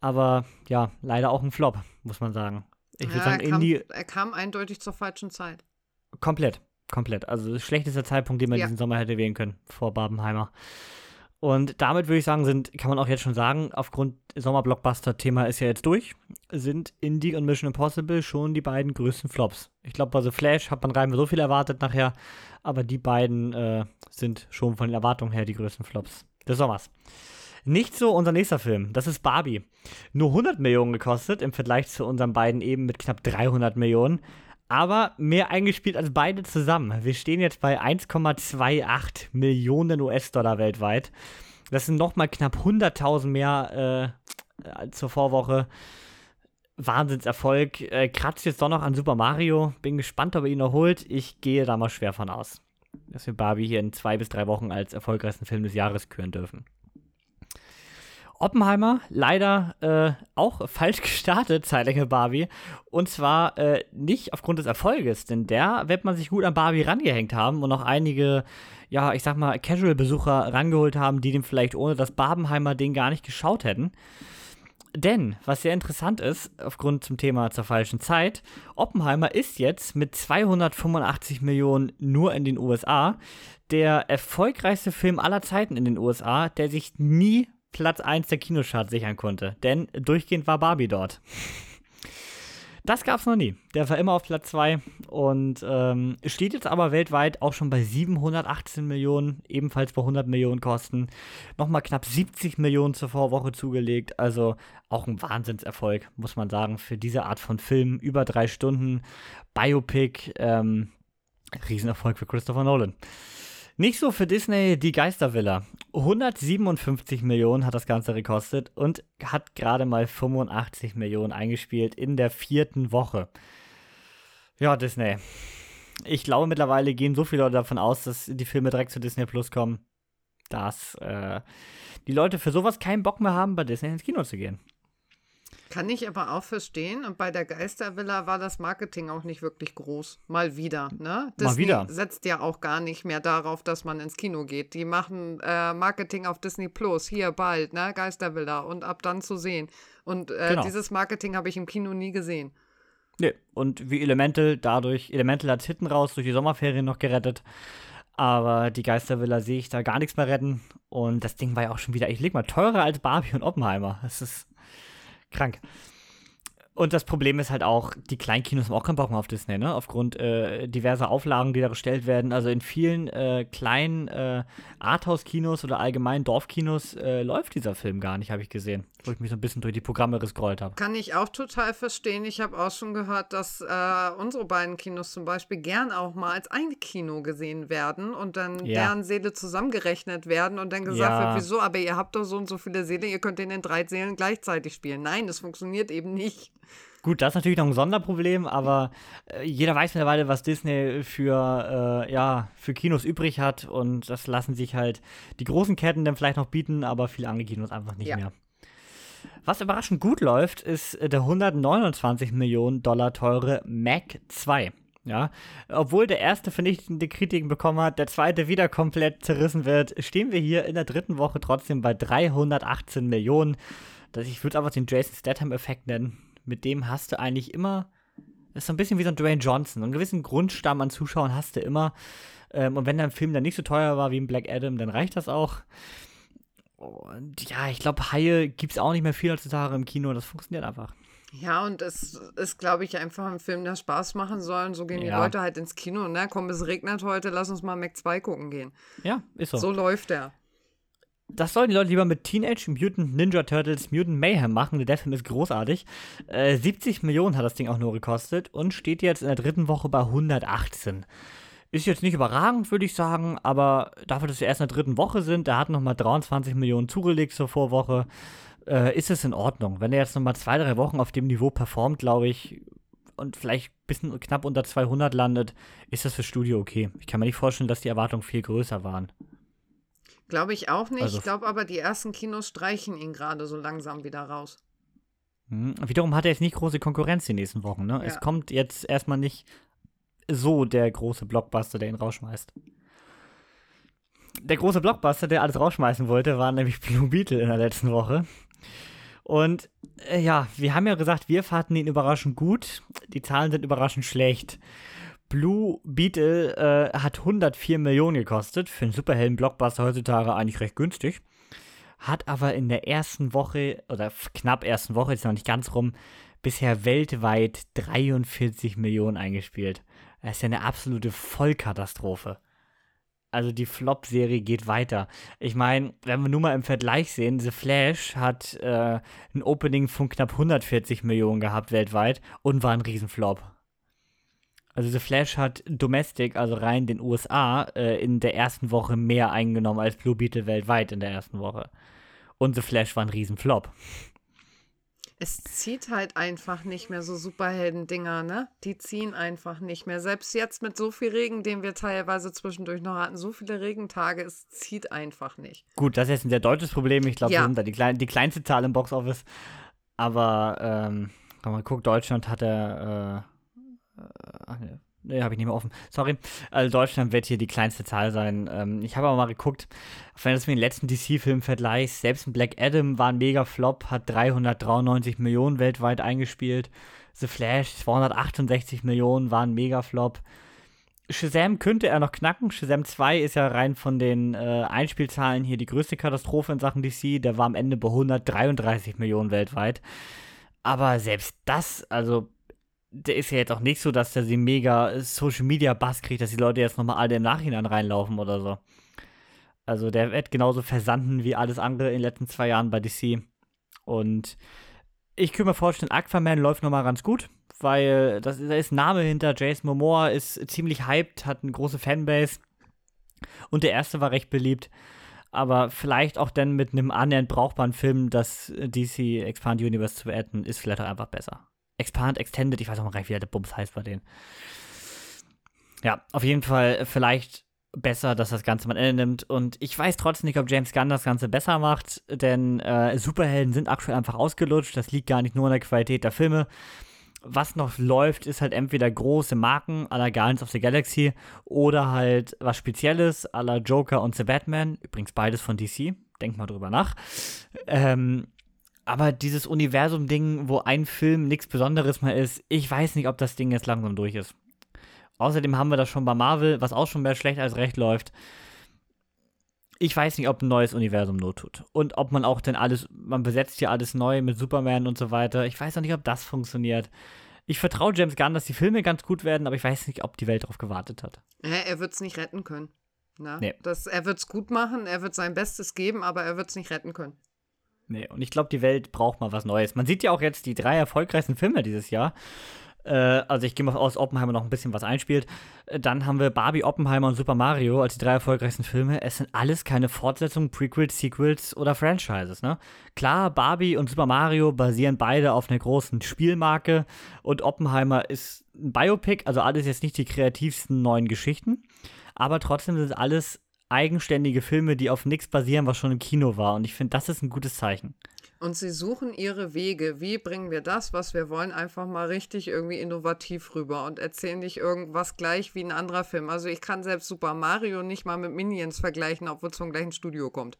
Aber ja, leider auch ein Flop, muss man sagen. Ich ja, sagen, er, kam, er kam eindeutig zur falschen Zeit. Komplett. Komplett. Also das schlechteste Zeitpunkt, den man ja. diesen Sommer hätte wählen können, vor Babenheimer. Und damit würde ich sagen, sind, kann man auch jetzt schon sagen, aufgrund Sommerblockbuster-Thema ist ja jetzt durch, sind Indie und Mission Impossible schon die beiden größten Flops. Ich glaube, bei The Flash hat man rein so viel erwartet nachher, aber die beiden äh, sind schon von den Erwartungen her die größten Flops des Sommers. Nicht so unser nächster Film, das ist Barbie. Nur 100 Millionen gekostet im Vergleich zu unseren beiden eben mit knapp 300 Millionen aber mehr eingespielt als beide zusammen. Wir stehen jetzt bei 1,28 Millionen US-Dollar weltweit. Das sind nochmal knapp 100.000 mehr äh, zur Vorwoche. Wahnsinnserfolg. Äh, kratzt jetzt doch noch an Super Mario. Bin gespannt, ob er ihn noch holt. Ich gehe da mal schwer von aus, dass wir Barbie hier in zwei bis drei Wochen als erfolgreichsten Film des Jahres küren dürfen. Oppenheimer leider äh, auch falsch gestartet, Zeitlänge Barbie. Und zwar äh, nicht aufgrund des Erfolges, denn der wird man sich gut an Barbie rangehängt haben und auch einige, ja, ich sag mal, Casual-Besucher rangeholt haben, die dem vielleicht ohne das Barbenheimer-Ding gar nicht geschaut hätten. Denn, was sehr interessant ist, aufgrund zum Thema zur falschen Zeit, Oppenheimer ist jetzt mit 285 Millionen nur in den USA der erfolgreichste Film aller Zeiten in den USA, der sich nie Platz 1 der Kinocharts sichern konnte. Denn durchgehend war Barbie dort. Das gab es noch nie. Der war immer auf Platz 2 und ähm, steht jetzt aber weltweit auch schon bei 718 Millionen, ebenfalls bei 100 Millionen Kosten. Nochmal knapp 70 Millionen zur Vorwoche zugelegt. Also auch ein Wahnsinnserfolg, muss man sagen, für diese Art von Film. Über drei Stunden, Biopic, ähm, Riesenerfolg für Christopher Nolan. Nicht so für Disney die Geistervilla. 157 Millionen hat das Ganze gekostet und hat gerade mal 85 Millionen eingespielt in der vierten Woche. Ja, Disney. Ich glaube, mittlerweile gehen so viele Leute davon aus, dass die Filme direkt zu Disney Plus kommen, dass äh, die Leute für sowas keinen Bock mehr haben, bei Disney ins Kino zu gehen. Kann ich aber auch verstehen. Und bei der Geistervilla war das Marketing auch nicht wirklich groß. Mal wieder. Ne? Disney Mal wieder. setzt ja auch gar nicht mehr darauf, dass man ins Kino geht. Die machen äh, Marketing auf Disney Plus. Hier bald, ne? Geistervilla. Und ab dann zu sehen. Und äh, genau. dieses Marketing habe ich im Kino nie gesehen. Nee. Und wie Elemental, dadurch, Elemental hat hinten raus durch die Sommerferien noch gerettet. Aber die Geistervilla sehe ich da gar nichts mehr retten. Und das Ding war ja auch schon wieder, ich leg mal, teurer als Barbie und Oppenheimer. Das ist Krank. Und das Problem ist halt auch, die Kleinkinos haben auch keinen Bock mehr auf Disney, ne? Aufgrund äh, diverser Auflagen, die da gestellt werden. Also in vielen äh, kleinen äh, Arthouse-Kinos oder allgemein Dorfkinos äh, läuft dieser Film gar nicht, habe ich gesehen. Wo ich mich so ein bisschen durch die Programme gescrollt habe. Kann ich auch total verstehen. Ich habe auch schon gehört, dass äh, unsere beiden Kinos zum Beispiel gern auch mal als ein Kino gesehen werden und dann ja. deren Seele zusammengerechnet werden und dann gesagt ja. wird, wieso, aber ihr habt doch so und so viele Seele, ihr könnt in den drei Seelen gleichzeitig spielen. Nein, das funktioniert eben nicht. Gut, das ist natürlich noch ein Sonderproblem, aber äh, jeder weiß mittlerweile, was Disney für, äh, ja, für Kinos übrig hat und das lassen sich halt die großen Ketten dann vielleicht noch bieten, aber viele andere Kinos einfach nicht ja. mehr. Was überraschend gut läuft, ist der 129 Millionen Dollar teure Mac 2. Ja, obwohl der erste vernichtende Kritiken bekommen hat, der zweite wieder komplett zerrissen wird, stehen wir hier in der dritten Woche trotzdem bei 318 Millionen. ich würde einfach den Jason Statham-Effekt nennen mit dem hast du eigentlich immer, das ist so ein bisschen wie so ein Dwayne Johnson, einen gewissen Grundstamm an Zuschauern hast du immer. Ähm, und wenn dein Film dann nicht so teuer war wie ein Black Adam, dann reicht das auch. Und ja, ich glaube, Haie gibt es auch nicht mehr viel heutzutage im Kino, das funktioniert einfach. Ja, und es ist, glaube ich, einfach ein Film, der Spaß machen soll. Und so gehen ja. die Leute halt ins Kino. Ne? Komm, es regnet heute, lass uns mal Mac 2 gucken gehen. Ja, ist so. So läuft der das sollen die Leute lieber mit Teenage Mutant Ninja Turtles Mutant Mayhem machen. Der Film ist großartig. Äh, 70 Millionen hat das Ding auch nur gekostet und steht jetzt in der dritten Woche bei 118. Ist jetzt nicht überragend, würde ich sagen, aber dafür, dass wir erst in der dritten Woche sind, der hat nochmal 23 Millionen zugelegt zur Vorwoche, äh, ist es in Ordnung. Wenn er jetzt nochmal zwei, drei Wochen auf dem Niveau performt, glaube ich, und vielleicht ein bisschen knapp unter 200 landet, ist das für Studio okay. Ich kann mir nicht vorstellen, dass die Erwartungen viel größer waren. Glaube ich auch nicht. Also, ich glaube aber, die ersten Kinos streichen ihn gerade so langsam wieder raus. Mh, wiederum hat er jetzt nicht große Konkurrenz die nächsten Wochen. Ne? Ja. Es kommt jetzt erstmal nicht so der große Blockbuster, der ihn rausschmeißt. Der große Blockbuster, der alles rausschmeißen wollte, war nämlich Blue Beetle in der letzten Woche. Und äh, ja, wir haben ja gesagt, wir fanden ihn überraschend gut. Die Zahlen sind überraschend schlecht. Blue Beetle äh, hat 104 Millionen gekostet. Für einen Superhelden-Blockbuster heutzutage eigentlich recht günstig. Hat aber in der ersten Woche, oder knapp ersten Woche, ist noch nicht ganz rum, bisher weltweit 43 Millionen eingespielt. Das ist ja eine absolute Vollkatastrophe. Also die Flop-Serie geht weiter. Ich meine, wenn wir nur mal im Vergleich sehen, The Flash hat äh, ein Opening von knapp 140 Millionen gehabt weltweit und war ein Riesenflop. Also The Flash hat Domestic, also rein den USA, äh, in der ersten Woche mehr eingenommen als Blue Beetle weltweit in der ersten Woche. Und The Flash war ein Riesenflop. Es zieht halt einfach nicht mehr so Superhelden-Dinger, ne? Die ziehen einfach nicht mehr. Selbst jetzt mit so viel Regen, den wir teilweise zwischendurch noch hatten, so viele Regentage, es zieht einfach nicht. Gut, das ist jetzt ein sehr deutsches Problem. Ich glaube, ja. wir sind da die, klein, die kleinste Zahl im Boxoffice. Aber, ähm, wenn man guckt, Deutschland hat er, äh, ach ne, ne habe ich nicht mehr offen. Sorry. Also Deutschland wird hier die kleinste Zahl sein. Ähm, ich habe aber mal geguckt, wenn du das mit den letzten DC-Filmen vergleichst, selbst ein Black Adam war ein mega Flop, hat 393 Millionen weltweit eingespielt. The Flash 268 Millionen war ein mega Flop. Shazam könnte er noch knacken. Shazam 2 ist ja rein von den äh, Einspielzahlen hier die größte Katastrophe in Sachen DC. Der war am Ende bei 133 Millionen weltweit. Aber selbst das, also der ist ja jetzt auch nicht so, dass der sie mega Social Media Bass kriegt, dass die Leute jetzt nochmal alle im Nachhinein reinlaufen oder so. Also der wird genauso versanden wie alles andere in den letzten zwei Jahren bei DC. Und ich könnte mir vorstellen, Aquaman läuft nochmal ganz gut, weil da ist ein Name hinter. Jason Momoa ist ziemlich hyped, hat eine große Fanbase. Und der erste war recht beliebt. Aber vielleicht auch dann mit einem annähernd brauchbaren Film, das DC Expand Universe zu beenden, ist vielleicht auch einfach besser. Expand, Extended, ich weiß auch noch gar nicht, wie der Bums heißt bei denen. Ja, auf jeden Fall vielleicht besser, dass das Ganze mal Ende nimmt. Und ich weiß trotzdem nicht, ob James Gunn das Ganze besser macht, denn äh, Superhelden sind aktuell einfach ausgelutscht. Das liegt gar nicht nur an der Qualität der Filme. Was noch läuft, ist halt entweder große Marken à la Guardians of the Galaxy oder halt was Spezielles à la Joker und The Batman. Übrigens beides von DC. Denk mal drüber nach. Ähm, aber dieses Universum-Ding, wo ein Film nichts Besonderes mehr ist, ich weiß nicht, ob das Ding jetzt langsam durch ist. Außerdem haben wir das schon bei Marvel, was auch schon mehr schlecht als recht läuft. ich weiß nicht, ob ein neues Universum not tut. Und ob man auch denn alles, man besetzt hier alles neu mit Superman und so weiter. Ich weiß auch nicht, ob das funktioniert. Ich vertraue James Gunn, dass die Filme ganz gut werden, aber ich weiß nicht, ob die Welt darauf gewartet hat. Ja, er wird es nicht retten können. Na? Nee. Das, er wird es gut machen, er wird sein Bestes geben, aber er wird es nicht retten können. Nee, und ich glaube, die Welt braucht mal was Neues. Man sieht ja auch jetzt die drei erfolgreichsten Filme dieses Jahr. Äh, also ich gehe mal aus, Oppenheimer noch ein bisschen was einspielt. Äh, dann haben wir Barbie, Oppenheimer und Super Mario als die drei erfolgreichsten Filme. Es sind alles keine Fortsetzungen, Prequels, Sequels oder Franchises. Ne? Klar, Barbie und Super Mario basieren beide auf einer großen Spielmarke und Oppenheimer ist ein Biopic, also alles jetzt nicht die kreativsten neuen Geschichten. Aber trotzdem sind es alles eigenständige Filme, die auf nichts basieren, was schon im Kino war. Und ich finde, das ist ein gutes Zeichen. Und sie suchen ihre Wege. Wie bringen wir das, was wir wollen, einfach mal richtig irgendwie innovativ rüber und erzählen nicht irgendwas gleich wie ein anderer Film. Also ich kann selbst Super Mario nicht mal mit Minions vergleichen, obwohl es vom gleichen Studio kommt.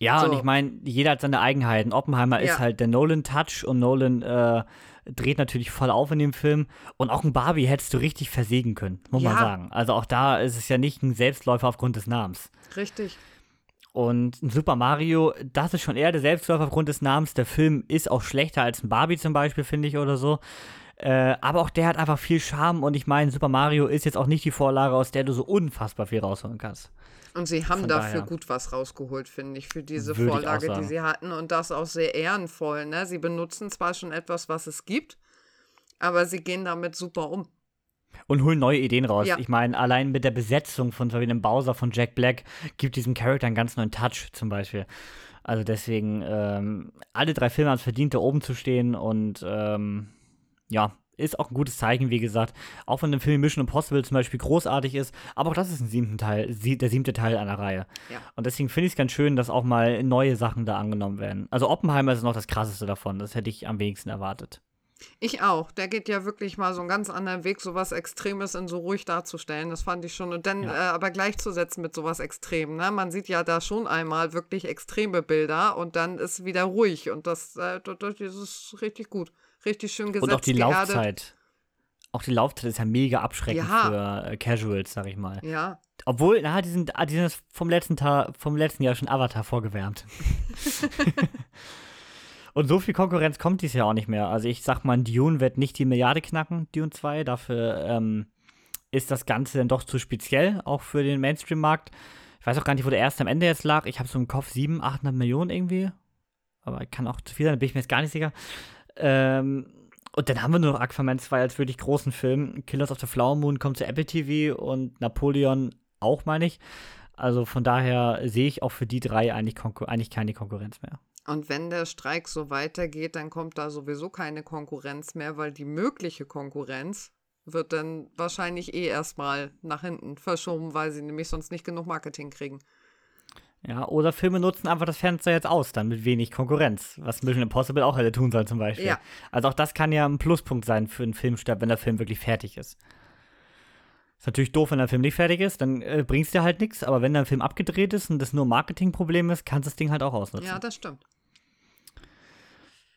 Ja, so. und ich meine, jeder hat seine Eigenheiten. Oppenheimer ja. ist halt der Nolan-Touch und Nolan äh, dreht natürlich voll auf in dem Film. Und auch ein Barbie hättest du richtig versägen können, muss ja. man sagen. Also auch da ist es ja nicht ein Selbstläufer aufgrund des Namens. Richtig. Und ein Super Mario, das ist schon eher der Selbstläufer aufgrund des Namens. Der Film ist auch schlechter als ein Barbie zum Beispiel, finde ich, oder so. Äh, aber auch der hat einfach viel Charme und ich meine, Super Mario ist jetzt auch nicht die Vorlage, aus der du so unfassbar viel rausholen kannst. Und sie haben Von dafür daher. gut was rausgeholt, finde ich, für diese Würde Vorlage, die sie hatten. Und das auch sehr ehrenvoll. Ne? Sie benutzen zwar schon etwas, was es gibt, aber sie gehen damit super um. Und holen neue Ideen raus. Ja. Ich meine, allein mit der Besetzung von so einem Bowser von Jack Black gibt diesem Charakter einen ganz neuen Touch zum Beispiel. Also deswegen, ähm, alle drei Filme haben es verdient, da oben zu stehen und ähm, ja, ist auch ein gutes Zeichen, wie gesagt. Auch wenn der Film Mission Impossible zum Beispiel großartig ist, aber auch das ist ein siebten Teil, der siebte Teil einer Reihe. Ja. Und deswegen finde ich es ganz schön, dass auch mal neue Sachen da angenommen werden. Also Oppenheimer ist noch das krasseste davon. Das hätte ich am wenigsten erwartet. Ich auch. Der geht ja wirklich mal so einen ganz anderen Weg, sowas Extremes in so ruhig darzustellen. Das fand ich schon. Und dann ja. äh, aber gleichzusetzen mit sowas Extrem. Ne? Man sieht ja da schon einmal wirklich extreme Bilder und dann ist wieder ruhig. Und das, äh, das ist richtig gut richtig schön gesetzt. Und auch die Laufzeit. Auch die Laufzeit ist ja mega abschreckend ja. für äh, Casuals, sag ich mal. Ja. Obwohl, na, die sind, die sind vom letzten, Tag, vom letzten Jahr schon Avatar vorgewärmt. Und so viel Konkurrenz kommt dies Jahr auch nicht mehr. Also ich sag mal, Dune wird nicht die Milliarde knacken, Dune 2. Dafür ähm, ist das Ganze dann doch zu speziell, auch für den Mainstream-Markt. Ich weiß auch gar nicht, wo der erste am Ende jetzt lag. Ich habe so im Kopf 700, 800 Millionen irgendwie. Aber ich kann auch zu viel sein, da bin ich mir jetzt gar nicht sicher. Ähm, und dann haben wir nur noch Aquaman 2 als wirklich großen Film. Killers of the Flower Moon kommt zu Apple TV und Napoleon auch, meine ich. Also von daher sehe ich auch für die drei eigentlich, eigentlich keine Konkurrenz mehr. Und wenn der Streik so weitergeht, dann kommt da sowieso keine Konkurrenz mehr, weil die mögliche Konkurrenz wird dann wahrscheinlich eh erstmal nach hinten verschoben, weil sie nämlich sonst nicht genug Marketing kriegen. Ja, oder Filme nutzen einfach das Fenster jetzt aus, dann mit wenig Konkurrenz, was Mission Impossible auch hätte tun sollen zum Beispiel. Ja. Also auch das kann ja ein Pluspunkt sein für einen Filmstart, wenn der Film wirklich fertig ist. Ist natürlich doof, wenn der Film nicht fertig ist, dann äh, bringt es dir halt nichts, aber wenn der Film abgedreht ist und das nur ein Marketingproblem ist, kannst du das Ding halt auch ausnutzen. Ja, das stimmt.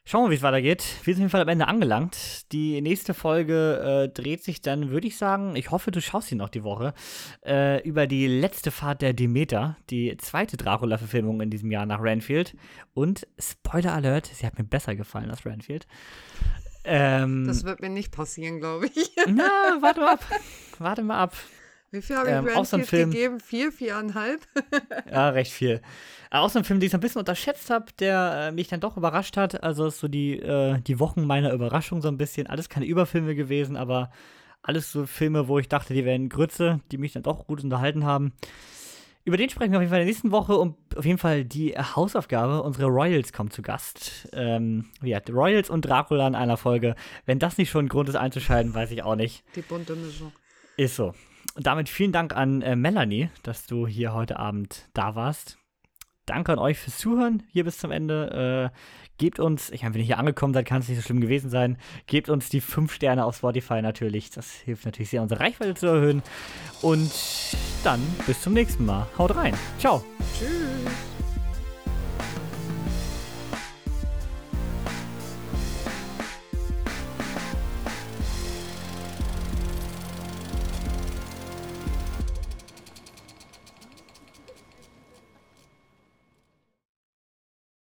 Schauen wir, wie es weitergeht. Wir sind auf jeden Fall am Ende angelangt. Die nächste Folge äh, dreht sich dann, würde ich sagen, ich hoffe, du schaust sie noch die Woche, äh, über die letzte Fahrt der Demeter, die zweite Dracula-Verfilmung in diesem Jahr nach Renfield. Und Spoiler Alert, sie hat mir besser gefallen als Renfield. Ähm, das wird mir nicht passieren, glaube ich. Na, warte mal ab. Warte mal ab. Wie viel habe ich ähm, Renfield so gegeben? Vier, viereinhalb? ja, recht viel. Äh, auch so ein Film, den ich so ein bisschen unterschätzt habe, der äh, mich dann doch überrascht hat. Also ist so die, äh, die Wochen meiner Überraschung so ein bisschen. Alles keine Überfilme gewesen, aber alles so Filme, wo ich dachte, die wären Grütze, die mich dann doch gut unterhalten haben. Über den sprechen wir auf jeden Fall in der nächsten Woche und auf jeden Fall die Hausaufgabe. Unsere Royals kommen zu Gast. Ähm, ja, Royals und Dracula in einer Folge. Wenn das nicht schon ein Grund ist einzuschalten, weiß ich auch nicht. Die bunte Mischung. Ist so. Und damit vielen Dank an äh, Melanie, dass du hier heute Abend da warst. Danke an euch fürs Zuhören hier bis zum Ende. Äh, gebt uns, ich meine, wenn ihr hier angekommen seid, kann es nicht so schlimm gewesen sein. Gebt uns die 5 Sterne auf Spotify natürlich. Das hilft natürlich sehr, unsere Reichweite zu erhöhen. Und dann bis zum nächsten Mal. Haut rein. Ciao.